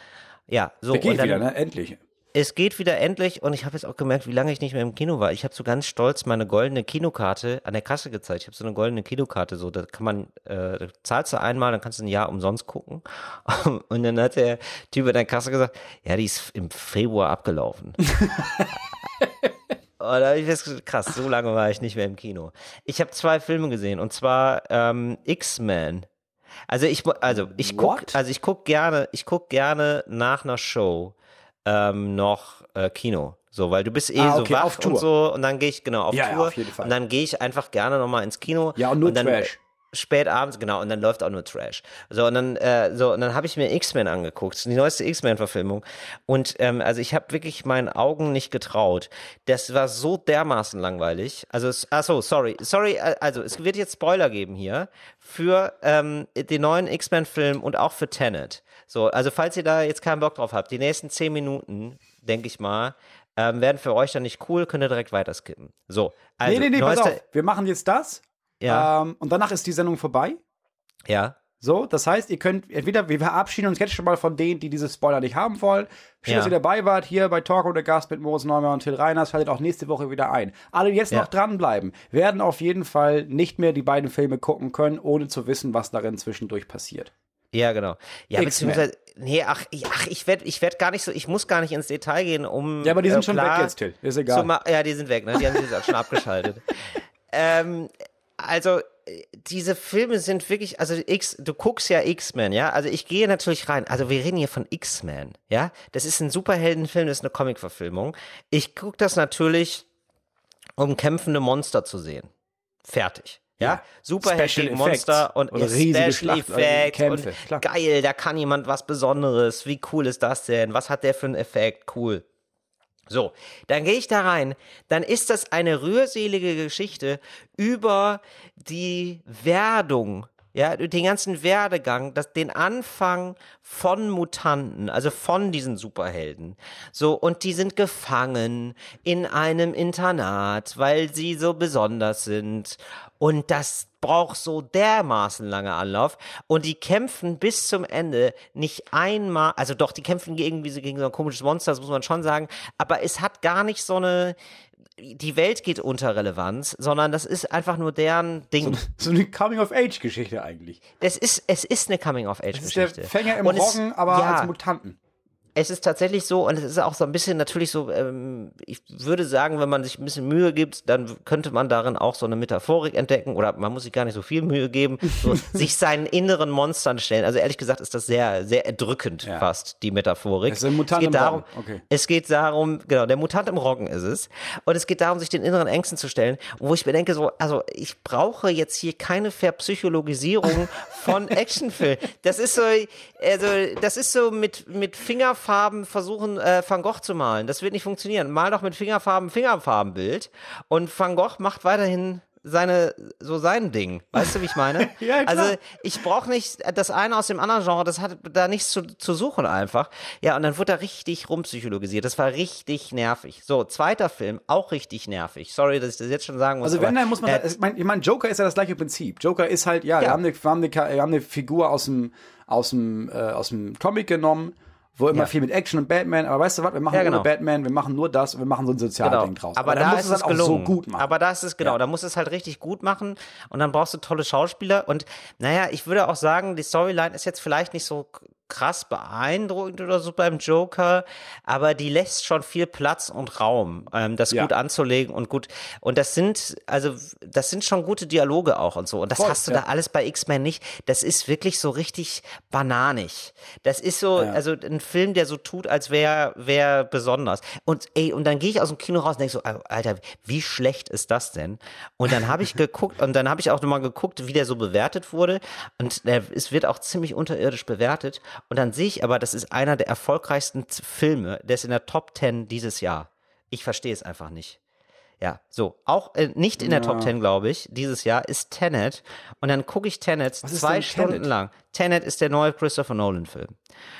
Speaker 2: Ja, so
Speaker 1: Der geht
Speaker 2: und dann,
Speaker 1: wieder, ne? Endlich.
Speaker 2: es geht wieder endlich und ich habe jetzt auch gemerkt, wie lange ich nicht mehr im Kino war. Ich habe so ganz stolz meine goldene Kinokarte an der Kasse gezeigt. Ich habe so eine goldene Kinokarte, so da kann man, äh, da zahlst du einmal, dann kannst du ein Jahr umsonst gucken. Und dann hat der Typ an der Kasse gesagt, ja, die ist im Februar abgelaufen. Und da habe ich festgestellt, krass, so lange war ich nicht mehr im Kino. Ich habe zwei Filme gesehen und zwar ähm, X-Men. Also ich also ich guck
Speaker 1: What?
Speaker 2: also ich guck gerne ich guck gerne nach einer Show ähm, noch äh, Kino. So, weil du bist eh
Speaker 1: Ah,
Speaker 2: so
Speaker 1: okay,
Speaker 2: wach
Speaker 1: auf Tour.
Speaker 2: und so und dann gehe ich genau auf
Speaker 1: Ja, ja,
Speaker 2: Tour
Speaker 1: auf jeden Fall.
Speaker 2: und dann gehe ich einfach gerne noch mal ins Kino.
Speaker 1: Ja, und nur
Speaker 2: dann,
Speaker 1: Trash.
Speaker 2: Spät abends, genau, und dann läuft auch nur Trash. So, und dann, äh, so, und dann habe ich mir X-Men angeguckt, die neueste X-Men-Verfilmung. Und ähm, also ich habe wirklich meinen Augen nicht getraut. Das war so dermaßen langweilig. Also, es, ach so, sorry, sorry, äh, also es wird jetzt Spoiler geben hier für ähm, den neuen X-Men-Film und auch für Tenet. So, also falls ihr da jetzt keinen Bock drauf habt, die nächsten zehn Minuten, denke ich mal, ähm, werden für euch dann nicht cool, könnt ihr direkt weiterskippen. So, also
Speaker 1: nee, nee, nee, pass auf. Wir machen jetzt das.
Speaker 2: Ja.
Speaker 1: Ähm, und danach ist die Sendung vorbei.
Speaker 2: ja.
Speaker 1: So, das heißt, ihr könnt entweder, wir verabschieden uns jetzt schon mal von denen, die diese Spoiler nicht haben wollen. Schön,
Speaker 2: Ja.
Speaker 1: dass ihr dabei wart, hier bei Talk oder Gast mit Moritz Neumann und Till Reiners. Schaltet auch nächste Woche wieder ein. Alle, die jetzt
Speaker 2: Ja.
Speaker 1: noch dranbleiben, werden auf jeden Fall nicht mehr die beiden Filme gucken können, ohne zu wissen, was darin zwischendurch passiert.
Speaker 2: Ja, genau. Ja, beziehungsweise, nee, ach, ich- ach ich werde ich werd gar nicht so, ich muss gar nicht ins Detail gehen, um.
Speaker 1: Ja, aber die sind
Speaker 2: äh,
Speaker 1: schon weg jetzt, Till. Ist egal.
Speaker 2: ja, die sind weg, ne? Die haben sich jetzt auch schon abgeschaltet. Ähm, also, äh, diese Filme sind wirklich, also X, du guckst ja X-Men, ja? Also ich gehe natürlich rein. Also wir reden hier von X-Men, ja? Das ist ein Superheldenfilm, das ist eine Comic-Verfilmung. Ich gucke das natürlich, um kämpfende Monster zu sehen. Fertig. Ja,
Speaker 1: Ja.
Speaker 2: Superheld
Speaker 1: Special
Speaker 2: gegen
Speaker 1: Effects
Speaker 2: Monster und
Speaker 1: und riesige
Speaker 2: Special
Speaker 1: äh,
Speaker 2: Effects
Speaker 1: Kämpfe,
Speaker 2: und geil, da kann jemand was Besonderes. Wie cool ist das denn? Was hat der für einen Effekt? Cool. So, dann gehe ich da rein. Dann ist das eine rührselige Geschichte über die Werdung, ja, den ganzen Werdegang, das, den Anfang von Mutanten, also von diesen Superhelden. So, und die sind gefangen in einem Internat, weil sie so besonders sind. Und das braucht so dermaßen lange Anlauf. Und die kämpfen bis zum Ende nicht einmal, also doch, die kämpfen irgendwie so gegen so ein komisches Monster, das muss man schon sagen. Aber es hat gar nicht so eine, die Welt geht unter Relevanz, sondern das ist einfach nur deren Ding.
Speaker 1: So eine Coming-of-Age-Geschichte eigentlich.
Speaker 2: Das ist, es ist eine Coming-of-Age-Geschichte.
Speaker 1: Fänger im
Speaker 2: Und es-
Speaker 1: Roggen, aber
Speaker 2: ja,
Speaker 1: als Mutanten.
Speaker 2: Es ist tatsächlich so, und es ist auch so ein bisschen natürlich so, ähm, ich würde sagen, wenn man sich ein bisschen Mühe gibt, dann könnte man darin auch so eine Metaphorik entdecken, oder man muss sich gar nicht so viel Mühe geben, so sich seinen inneren Monstern stellen. Also ehrlich gesagt ist das sehr, sehr erdrückend
Speaker 1: Ja.
Speaker 2: fast, die Metaphorik.
Speaker 1: Es ist ein Mutant
Speaker 2: es geht darum.
Speaker 1: Okay.
Speaker 2: es geht darum, genau, der Mutant im Roggen ist es. Und es geht darum, sich den inneren Ängsten zu stellen, wo ich mir denke, so, also ich brauche jetzt hier keine Verpsychologisierung von Actionfilmen. Das ist so, also das ist so mit, mit Fingerfarben versuchen, äh, Van Gogh zu malen. Das wird nicht funktionieren. Mal doch mit Fingerfarben Fingerfarbenbild und Van Gogh macht weiterhin seine so sein Ding. Weißt du, wie ich meine?
Speaker 1: Ja.
Speaker 2: Also ich brauche nicht das eine aus dem anderen Genre, das hat da nichts zu, zu suchen einfach. Ja, und dann wurde da richtig rumpsychologisiert. Das war richtig nervig. So, zweiter Film, auch richtig nervig. Sorry, dass ich das jetzt schon sagen muss.
Speaker 1: Also wenn, dann muss man,
Speaker 2: äh,
Speaker 1: ich meine, ich mein, Joker ist ja das gleiche Prinzip. Joker ist halt, ja, wir,
Speaker 2: Ja.
Speaker 1: haben eine, wir, haben eine, wir haben eine Figur aus dem, aus dem, äh, aus dem Comic genommen, wo immer
Speaker 2: Ja.
Speaker 1: viel mit Action und Batman, aber weißt du was, wir machen
Speaker 2: Ja, genau.
Speaker 1: ohne Batman, wir machen nur das und wir machen so ein Sozialding
Speaker 2: Genau.
Speaker 1: draus.
Speaker 2: Aber,
Speaker 1: dann
Speaker 2: da
Speaker 1: muss
Speaker 2: ist
Speaker 1: es
Speaker 2: es
Speaker 1: halt auch so gut machen.
Speaker 2: Aber da ist es genau,
Speaker 1: Ja.
Speaker 2: da muss es halt richtig gut machen und dann brauchst du tolle Schauspieler und naja, ich würde auch sagen, die Storyline ist jetzt vielleicht nicht so krass beeindruckend oder so beim Joker, aber die lässt schon viel Platz und Raum, ähm, das
Speaker 1: Ja.
Speaker 2: gut anzulegen und gut und das sind also das sind schon gute Dialoge auch und so und das
Speaker 1: Voll,
Speaker 2: hast du
Speaker 1: ja.
Speaker 2: da alles bei X-Men nicht. Das ist wirklich so richtig bananig. Das ist so
Speaker 1: Ja.
Speaker 2: also ein Film, der so tut, als wäre wär besonders. Und ey, und dann gehe ich aus dem Kino raus und denke so, Alter, wie schlecht ist das denn? Und dann habe ich geguckt und dann habe ich auch nochmal geguckt, wie der so bewertet wurde. Und der, es wird auch ziemlich unterirdisch bewertet. Und dann sehe ich aber, das ist einer der erfolgreichsten Filme, der ist in der Top 10 dieses Jahr. Ich verstehe es einfach nicht. Ja, so. Auch äh, nicht in der Top 10, glaube ich, dieses Jahr ist Tenet. Und dann gucke ich Tenet zwei Stunden
Speaker 1: Tenet?
Speaker 2: lang. Tenet ist der neue Christopher Nolan-Film.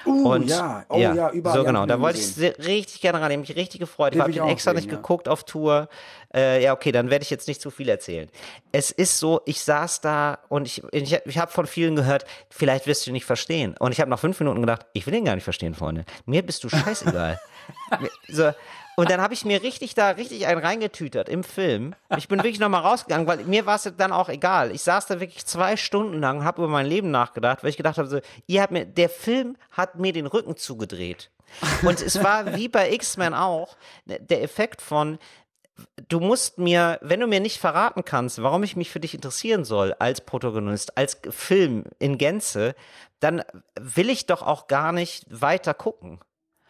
Speaker 1: uh,
Speaker 2: Und
Speaker 1: ja, oh ja, überall.
Speaker 2: So genau, da wollte ich richtig gerne rein. Ich habe mich richtig gefreut.
Speaker 1: Den
Speaker 2: Ich habe den extra
Speaker 1: sehen,
Speaker 2: nicht
Speaker 1: ja.
Speaker 2: geguckt auf Tour. Äh, ja, okay, dann werde ich jetzt nicht zu viel erzählen. Es ist so, ich saß da und ich, ich, ich habe von vielen gehört, vielleicht wirst du ihn nicht verstehen. Und ich habe nach fünf Minuten gedacht, ich will ihn gar nicht verstehen, Freunde. Mir bist du scheißegal. So, und dann habe ich mir richtig da richtig einen reingetütert im Film. Ich bin wirklich nochmal rausgegangen, weil mir war es dann auch egal. Ich saß da wirklich zwei Stunden lang, habe über mein Leben nachgedacht, weil ich gedacht habe, so, ihr habt mir, der Film hat mir den Rücken zugedreht. Und es war wie bei X-Men auch, der Effekt von, du musst mir, wenn du mir nicht verraten kannst, warum ich mich für dich interessieren soll als Protagonist, als Film in Gänze, dann will ich doch auch gar nicht weiter gucken.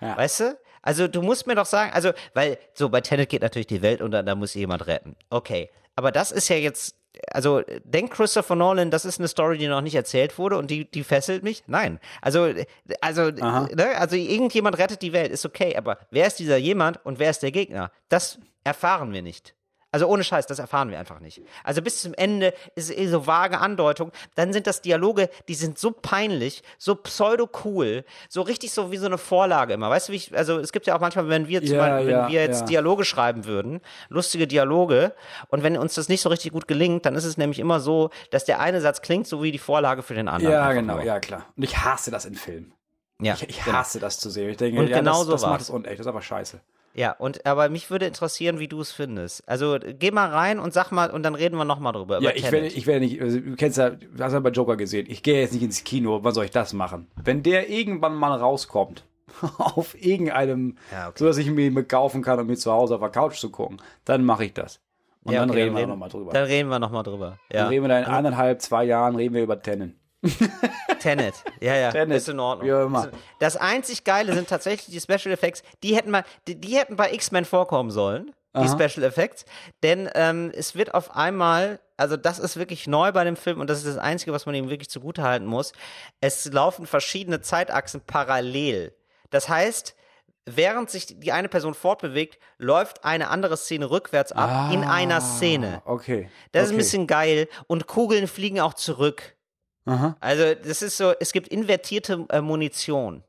Speaker 1: Ja.
Speaker 2: Weißt du? Also du musst mir doch sagen, also, weil so bei Tenet geht natürlich die Welt unter, da muss jemand retten. Okay. Aber das ist ja jetzt, also denkt Christopher Nolan, das ist eine Story, die noch nicht erzählt wurde und die, die fesselt mich? Nein. Also, also, ne? also irgendjemand rettet die Welt, ist okay, aber wer ist dieser jemand und wer ist der Gegner? Das erfahren wir nicht. Also ohne Scheiß, das erfahren wir einfach nicht. Also bis zum Ende ist es eh so vage Andeutung. Dann sind das Dialoge, die sind so peinlich, so pseudo-cool, so richtig so wie so eine Vorlage immer. Weißt du, wie ich, also es gibt ja auch manchmal, wenn wir, zum
Speaker 1: Ja,
Speaker 2: Beispiel, wenn
Speaker 1: ja,
Speaker 2: wir jetzt
Speaker 1: ja.
Speaker 2: Dialoge schreiben würden, lustige Dialoge, und wenn uns das nicht so richtig gut gelingt, dann ist es nämlich immer so, dass der eine Satz klingt so wie die Vorlage für den anderen.
Speaker 1: Ja, genau,
Speaker 2: nur.
Speaker 1: ja, klar. Und ich hasse das in Filmen.
Speaker 2: Ja,
Speaker 1: Ich, ich
Speaker 2: genau.
Speaker 1: hasse das zu sehen. Ich denke,
Speaker 2: Und
Speaker 1: ja,
Speaker 2: genau
Speaker 1: das,
Speaker 2: so
Speaker 1: das macht es unecht. Das ist aber scheiße.
Speaker 2: Ja, und aber mich würde interessieren, wie du es findest. Also geh mal rein und sag mal, und dann reden wir nochmal drüber.
Speaker 1: Ja, ich werde, ich werde nicht, also, du kennst ja, du hast ja bei Joker gesehen, ich gehe jetzt nicht ins Kino, wann soll ich das machen? Wenn der irgendwann mal rauskommt, auf irgendeinem,
Speaker 2: Ja, okay.
Speaker 1: so dass ich ihn mir kaufen kann, um mir zu Hause auf der Couch zu gucken, dann mache ich das. Und
Speaker 2: Ja,
Speaker 1: dann
Speaker 2: okay,
Speaker 1: reden wir nochmal drüber.
Speaker 2: Dann reden wir nochmal drüber. Ja.
Speaker 1: Dann reden wir in eineinhalb, zwei Jahren, reden wir über Tennen.
Speaker 2: Tenet. Ja, ja.
Speaker 1: Tenet.
Speaker 2: Ist in Ordnung.
Speaker 1: Auch immer.
Speaker 2: Das einzig Geile sind tatsächlich die Special Effects. Die hätten mal, die, die hätten bei X-Men vorkommen sollen. Die
Speaker 1: Aha.
Speaker 2: Special Effects. Denn ähm, es wird auf einmal, also das ist wirklich neu bei dem Film und das ist das Einzige, was man ihm wirklich zugutehalten muss. Es laufen verschiedene Zeitachsen parallel. Das heißt, während sich die eine Person fortbewegt, läuft eine andere Szene rückwärts ab in einer Szene.
Speaker 1: Okay.
Speaker 2: Das ist
Speaker 1: okay.
Speaker 2: ein bisschen geil und Kugeln fliegen auch zurück.
Speaker 1: Aha.
Speaker 2: Also das ist so, es gibt invertierte äh, Munition.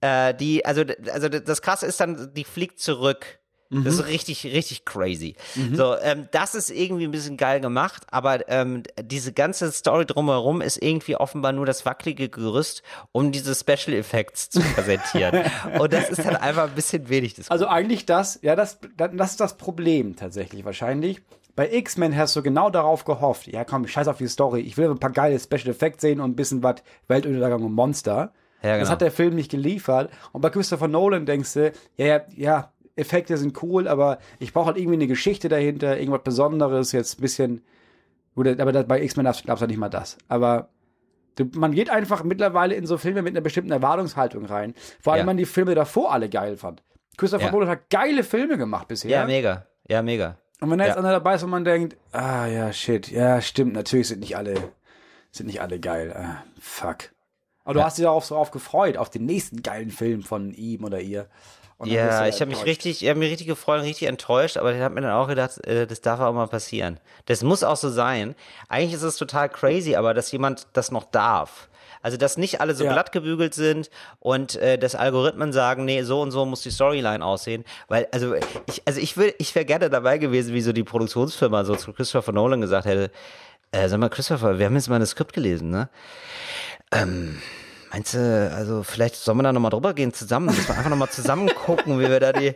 Speaker 2: Äh, die, also, also das Krasse ist dann, die fliegt zurück. Das ist richtig, richtig crazy. So, ähm, das ist irgendwie ein bisschen geil gemacht, aber ähm, diese ganze Story drumherum ist irgendwie offenbar nur das wackelige Gerüst, um diese Special Effects zu präsentieren. Und das ist dann einfach ein bisschen wenig. Das
Speaker 1: Also eigentlich das, ja, das, das ist das Problem tatsächlich wahrscheinlich. Bei X-Men hast du genau darauf gehofft, ja komm, ich scheiß auf die Story, ich will ein paar geile Special Effects sehen und ein bisschen was Weltuntergang und Monster.
Speaker 2: Ja,
Speaker 1: Das
Speaker 2: genau.
Speaker 1: hat der Film nicht geliefert. Und bei Christopher Nolan denkst du, ja, ja, ja, Effekte sind cool, aber ich brauche halt irgendwie eine Geschichte dahinter, irgendwas Besonderes, jetzt ein bisschen. Aber das, bei X-Men gab es ja nicht mal das. Aber du, man geht einfach mittlerweile in so Filme mit einer bestimmten Erwartungshaltung rein. Vor allem,
Speaker 2: Ja.
Speaker 1: man die Filme davor alle geil fand. Christopher
Speaker 2: Ja.
Speaker 1: Nolan hat geile Filme gemacht bisher.
Speaker 2: Ja, mega. Ja, mega.
Speaker 1: Und wenn da jetzt
Speaker 2: Ja.
Speaker 1: einer dabei ist, wo man denkt, ah ja, shit, ja, stimmt, natürlich sind nicht alle, sind nicht alle geil. Ah, fuck. Aber du
Speaker 2: Ja.
Speaker 1: hast dich darauf so drauf gefreut, auf den nächsten geilen Film von ihm oder ihr. Und
Speaker 2: Ja, ich habe mich richtig, ich hab mich richtig gefreut und richtig enttäuscht, aber ich habe mir dann auch gedacht, äh, das darf auch mal passieren. Das muss auch so sein. Eigentlich ist es total crazy, aber dass jemand das noch darf. Also, dass nicht alle so
Speaker 1: Ja.
Speaker 2: glatt gebügelt sind und äh, dass Algorithmen sagen, nee, so und so muss die Storyline aussehen. Weil, also ich, also ich will, ich wäre gerne dabei gewesen, wie so die Produktionsfirma so zu Christopher Nolan gesagt hätte, äh, sag mal, Christopher, wir haben jetzt mal das Skript gelesen, ne? Ähm, Meinst du, also vielleicht sollen wir da nochmal drüber gehen zusammen, dass wir einfach nochmal zusammen gucken, wie wir da die.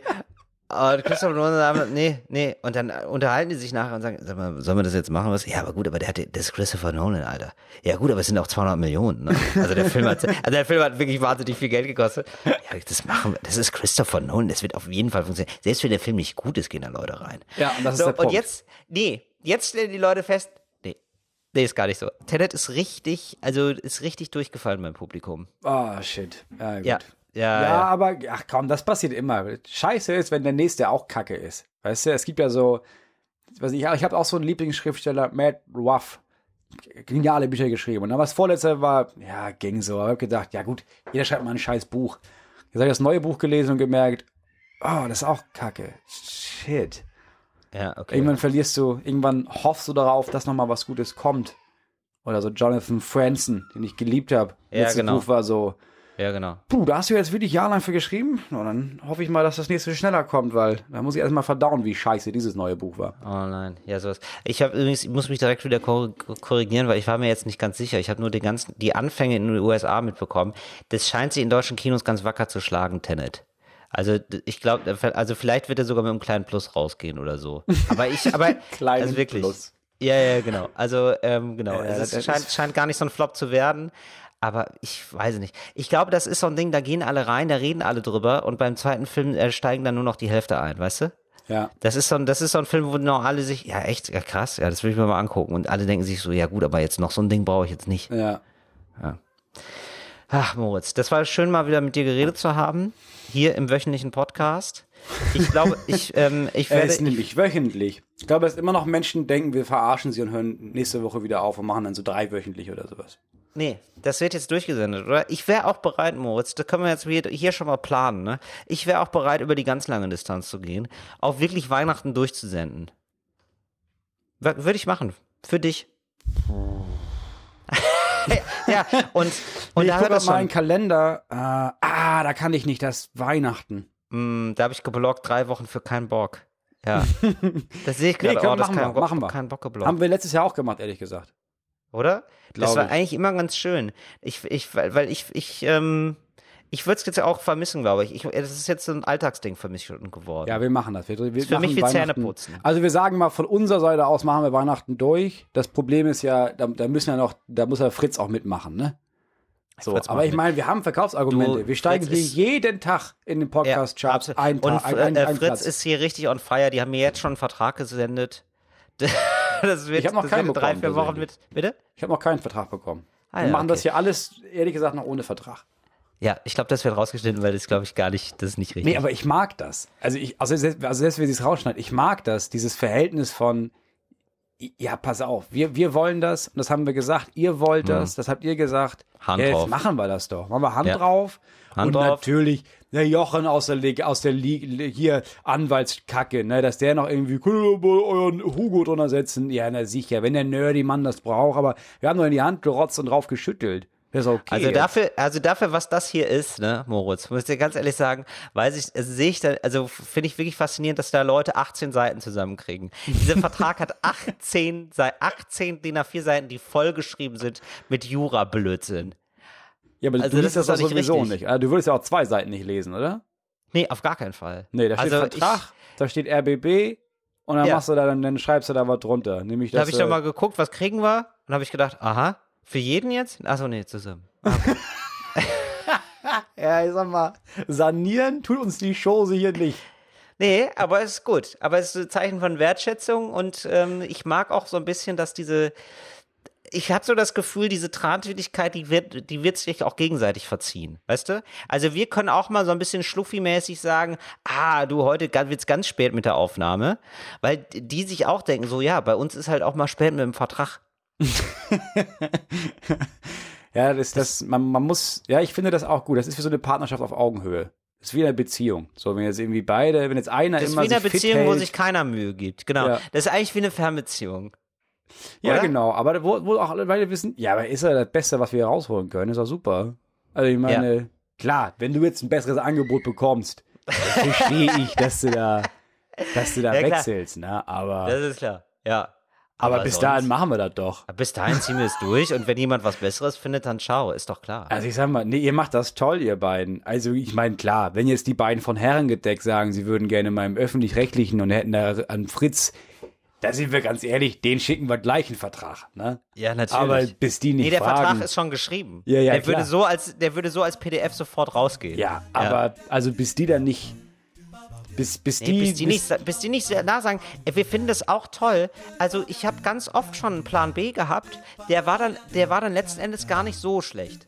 Speaker 2: Und Christopher Nolan sagt, nee, nee. Und dann unterhalten die sich nachher und sagen, sag mal, sollen wir das jetzt machen? Was? Ja, aber gut, aber der hat, das ist Christopher Nolan, Alter. Ja gut, aber es sind auch 200 Millionen, ne? Also der Film hat, also der Film hat wirklich wahnsinnig viel Geld gekostet. Ja, das machen wir, das ist Christopher Nolan, das wird auf jeden Fall funktionieren. Selbst wenn der Film nicht gut ist, gehen da Leute rein.
Speaker 1: Ja, und das ist
Speaker 2: so,
Speaker 1: der Punkt.
Speaker 2: Und jetzt, nee, jetzt stellen die Leute fest, nee, nee, ist gar nicht so. Tenet ist richtig, also ist richtig durchgefallen beim Publikum.
Speaker 1: Ah, shit. Ja, gut.
Speaker 2: Ja, ja,
Speaker 1: Ja,
Speaker 2: ja.
Speaker 1: aber, ach komm, das passiert immer. Scheiße ist, wenn der nächste auch kacke ist. Weißt du, es gibt ja so, weiß ich, ich habe auch so einen Lieblingsschriftsteller, Matt Ruff. Geniale Bücher geschrieben. Und dann was vorletzte war, ja, ging so. Aber ich habe gedacht, ja gut, jeder schreibt mal ein scheiß Buch. Jetzt habe ich das neue Buch gelesen und gemerkt, oh, das ist auch kacke. Shit.
Speaker 2: ja, okay.
Speaker 1: Irgendwann verlierst du, irgendwann hoffst du darauf, dass nochmal was Gutes kommt. Oder so Jonathan Franzen, den ich geliebt habe.
Speaker 2: Ja,
Speaker 1: Letztes
Speaker 2: genau.
Speaker 1: Buch war so,
Speaker 2: Ja, genau.
Speaker 1: Puh, da hast du jetzt wirklich jahrelang für geschrieben. Und dann hoffe ich mal, dass das nächste schneller kommt, weil da muss ich erstmal verdauen, wie scheiße dieses neue Buch war.
Speaker 2: Oh nein, ja sowas. Ich habe übrigens, ich muss mich direkt wieder kor- korrigieren, weil ich war mir jetzt nicht ganz sicher. Ich habe nur den ganzen, die Anfänge in den USA mitbekommen. Das scheint sie in deutschen Kinos ganz wacker zu schlagen, Tenet. Also ich glaube, also vielleicht wird er sogar mit einem kleinen Plus rausgehen oder so. Aber ich, aber
Speaker 1: Kleinen
Speaker 2: also wirklich.
Speaker 1: Plus.
Speaker 2: Ja, ja, genau. Also ähm, genau.
Speaker 1: Ja,
Speaker 2: es
Speaker 1: das
Speaker 2: ist, scheint, scheint gar nicht so ein Flop zu werden. Aber ich weiß nicht. Ich glaube, das ist so ein Ding, da gehen alle rein, da reden alle drüber und beim zweiten Film äh, steigen dann nur noch die Hälfte ein, weißt du?
Speaker 1: Ja.
Speaker 2: Das ist so ein, das ist so ein Film, wo noch alle sich, ja echt, ja krass, ja, das will ich mir mal angucken. Und alle denken sich so, ja gut, aber jetzt noch so ein Ding brauche ich jetzt nicht.
Speaker 1: Ja.
Speaker 2: Ach, Moritz, das war schön, mal wieder mit dir geredet zu haben. Hier im wöchentlichen Podcast. Ich glaube, ich, ähm, ich
Speaker 1: Er
Speaker 2: werde.
Speaker 1: ist nämlich wöchentlich. Ich glaube, dass immer noch Menschen denken, wir verarschen sie und hören nächste Woche wieder auf und machen dann so dreiwöchentlich oder sowas.
Speaker 2: Nee, das wird jetzt durchgesendet, oder? Ich wäre auch bereit, Moritz, das können wir jetzt hier, schon mal planen, ne? Ich wäre auch bereit, über die ganz lange Distanz zu gehen, auch wirklich Weihnachten durchzusenden. Würde ich machen. Für dich. ja, und, und
Speaker 1: ich
Speaker 2: da hört
Speaker 1: gucke
Speaker 2: das
Speaker 1: mal
Speaker 2: schon.
Speaker 1: einen Kalender. Äh, ah, da kann ich nicht, das ist Weihnachten.
Speaker 2: Mm, da habe ich geblockt, drei Wochen für keinen Bock. Ja. Das sehe ich
Speaker 1: Nee,
Speaker 2: gerade.
Speaker 1: können,
Speaker 2: oh, das
Speaker 1: machen,
Speaker 2: kein
Speaker 1: wir, machen wir.
Speaker 2: keinen Bock geblockt.
Speaker 1: Haben wir letztes Jahr auch gemacht, ehrlich gesagt.
Speaker 2: Oder? Das
Speaker 1: Glaube
Speaker 2: war
Speaker 1: ich.
Speaker 2: eigentlich immer ganz schön. Ich, ich, weil, ich, ich, ähm, ich würde es jetzt auch vermissen, glaube ich. ich. Das ist jetzt so ein Alltagsding für mich geworden.
Speaker 1: Ja, wir machen das. Wir, wir
Speaker 2: für
Speaker 1: machen
Speaker 2: mich wie Zähneputzen.
Speaker 1: Also wir sagen mal, von unserer Seite aus machen wir Weihnachten durch. Das Problem ist ja, da, da müssen ja noch, da muss ja Fritz auch mitmachen, ne? So,
Speaker 2: Fritz
Speaker 1: aber ich meine, wir haben Verkaufsargumente.
Speaker 2: Du,
Speaker 1: wir steigen hier
Speaker 2: ist-
Speaker 1: jeden Tag in den Podcast-Charts
Speaker 2: absolut.
Speaker 1: ein,
Speaker 2: Und
Speaker 1: Tag, ein, ein,
Speaker 2: äh,
Speaker 1: ein
Speaker 2: Fritz
Speaker 1: Platz.
Speaker 2: ist hier richtig on fire. Die haben mir jetzt schon einen Vertrag gesendet. Das wird,
Speaker 1: Ich hab noch
Speaker 2: das
Speaker 1: keinen
Speaker 2: wird drei, vier Wochen mit. Bitte?
Speaker 1: Ich habe noch keinen Vertrag bekommen.
Speaker 2: Ah,
Speaker 1: wir
Speaker 2: ja,
Speaker 1: machen das
Speaker 2: okay.
Speaker 1: hier alles, ehrlich gesagt, noch ohne Vertrag.
Speaker 2: Ja, ich glaube, das wird rausgeschnitten, weil das glaube ich gar nicht, das ist nicht richtig.
Speaker 1: Nee, aber ich mag das. Also, ich, also, selbst, also selbst wenn sie es rausschneidet, ich mag das, dieses Verhältnis von, ja, pass auf, wir, wir wollen das, und das haben wir gesagt, ihr wollt das, das habt ihr gesagt.
Speaker 2: Mhm. Hand
Speaker 1: ja, jetzt
Speaker 2: drauf.
Speaker 1: machen wir das doch. Machen wir Hand
Speaker 2: Ja.
Speaker 1: drauf.
Speaker 2: Hand
Speaker 1: und
Speaker 2: drauf.
Speaker 1: natürlich, der Jochen aus der, Lig- aus der Lig- hier Anwaltskacke, ne, dass der noch irgendwie, mal euren Hugo drunter setzen? Ja, na sicher, wenn der nerdy Mann das braucht, aber wir haben nur in die Hand gerotzt und drauf geschüttelt. Das ist okay.
Speaker 2: Also dafür, also dafür, was das hier ist, ne, Moritz, muss ich dir ganz ehrlich sagen, weiß ich, also sehe ich da, also finde ich wirklich faszinierend, dass da Leute 18 Seiten zusammenkriegen. Dieser Vertrag hat 18, Sei- 18 DIN A4 Seiten, die vollgeschrieben sind mit Jura-Blödsinn.
Speaker 1: Ja, aber
Speaker 2: also
Speaker 1: du
Speaker 2: das
Speaker 1: liest das
Speaker 2: ist doch
Speaker 1: sowieso
Speaker 2: richtig.
Speaker 1: nicht. Also, du würdest ja auch zwei Seiten nicht lesen, oder?
Speaker 2: Nee, auf gar keinen Fall.
Speaker 1: Nee, da steht
Speaker 2: also
Speaker 1: Vertrag, da steht RBB und dann
Speaker 2: Ja.
Speaker 1: machst du da, dann, dann schreibst du da was drunter. Nämlich
Speaker 2: Ich, da
Speaker 1: das.
Speaker 2: habe ich doch mal geguckt, was kriegen wir? Und habe ich gedacht, aha, für jeden jetzt? Achso, nee, zusammen. Ah, Okay.
Speaker 1: ja, ich sag mal, sanieren tut uns die Show sicher nicht.
Speaker 2: Nee, aber es ist gut. Aber es ist ein Zeichen von Wertschätzung und ähm, ich mag auch so ein bisschen, dass diese, ich habe so das Gefühl, diese Trantwidrigkeit, die wird, die wird sich auch gegenseitig verziehen, weißt du? Also wir können auch mal so ein bisschen schluffi-mäßig sagen, ah, du, heute wird's ganz spät mit der Aufnahme, weil die sich auch denken, so ja, bei uns ist halt auch mal spät mit dem Vertrag.
Speaker 1: ja, das, das, man, man muss, ja, ich finde das auch gut. Das ist wie so eine Partnerschaft auf Augenhöhe. Das ist wie in einer Beziehung. So, wenn jetzt irgendwie beide, wenn jetzt einer
Speaker 2: Das ist
Speaker 1: immer
Speaker 2: wie in einer
Speaker 1: sich fit
Speaker 2: Beziehung, wo sich keiner Mühe gibt. Genau.
Speaker 1: Ja.
Speaker 2: Das ist eigentlich wie eine Fernbeziehung.
Speaker 1: Ja,
Speaker 2: oder?
Speaker 1: genau. Aber wo, wo auch alle beide wissen, ja, aber ist ja das Beste, was wir rausholen können, ist doch super. Also ich meine, klar, wenn du jetzt ein besseres Angebot bekommst, verstehe ich, dass du da, dass du da
Speaker 2: Ja,
Speaker 1: wechselst, ne? Aber,
Speaker 2: Das ist klar. Ja.
Speaker 1: aber, bis
Speaker 2: sonst-
Speaker 1: dahin machen wir das doch.
Speaker 2: Bis dahin ziehen wir es durch und wenn jemand was Besseres findet, dann schau, ist doch klar.
Speaker 1: Also ich sag mal, nee, ihr macht das toll, ihr beiden. Also ich meine, klar, wenn jetzt die beiden von Herrengedeck sagen, sie würden gerne mal im Öffentlich-Rechtlichen und hätten da an Fritz, da sind wir ganz ehrlich, den schicken wir gleich einen Vertrag, ne?
Speaker 2: Ja, natürlich.
Speaker 1: Aber bis die nicht
Speaker 2: nee, der
Speaker 1: fragen,
Speaker 2: Vertrag ist schon geschrieben.
Speaker 1: Ja, ja,
Speaker 2: der würde
Speaker 1: klar.
Speaker 2: so als der würde so als PDF sofort rausgehen.
Speaker 1: Ja, aber also bis die dann nicht, bis, bis
Speaker 2: Nee,
Speaker 1: die,
Speaker 2: bis, die nicht, sa- bis die nicht sehr nah sagen, wir finden das auch toll. Also ich habe ganz oft schon einen Plan B gehabt, der war dann, der war dann letzten Endes gar nicht so schlecht.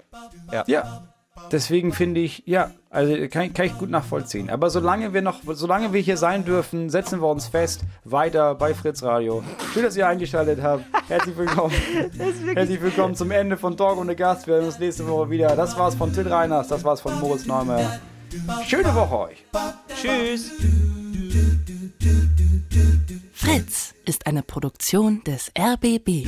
Speaker 1: Ja, deswegen finde ich, ja, also kann, ich- kann ich gut nachvollziehen. Aber solange wir noch, solange wir hier sein dürfen, setzen wir uns fest, weiter bei Fritz Radio. Schön, dass ihr eingeschaltet habt. Herzlich willkommen. Herzlich willkommen zum Ende von Dog und der Gast. Wir hören uns nächste Woche wieder. Das war's von Till Reiners, das war's von Moritz Neumer. Schöne Woche euch.
Speaker 2: Tschüss.
Speaker 3: Fritz ist eine Produktion des RBB.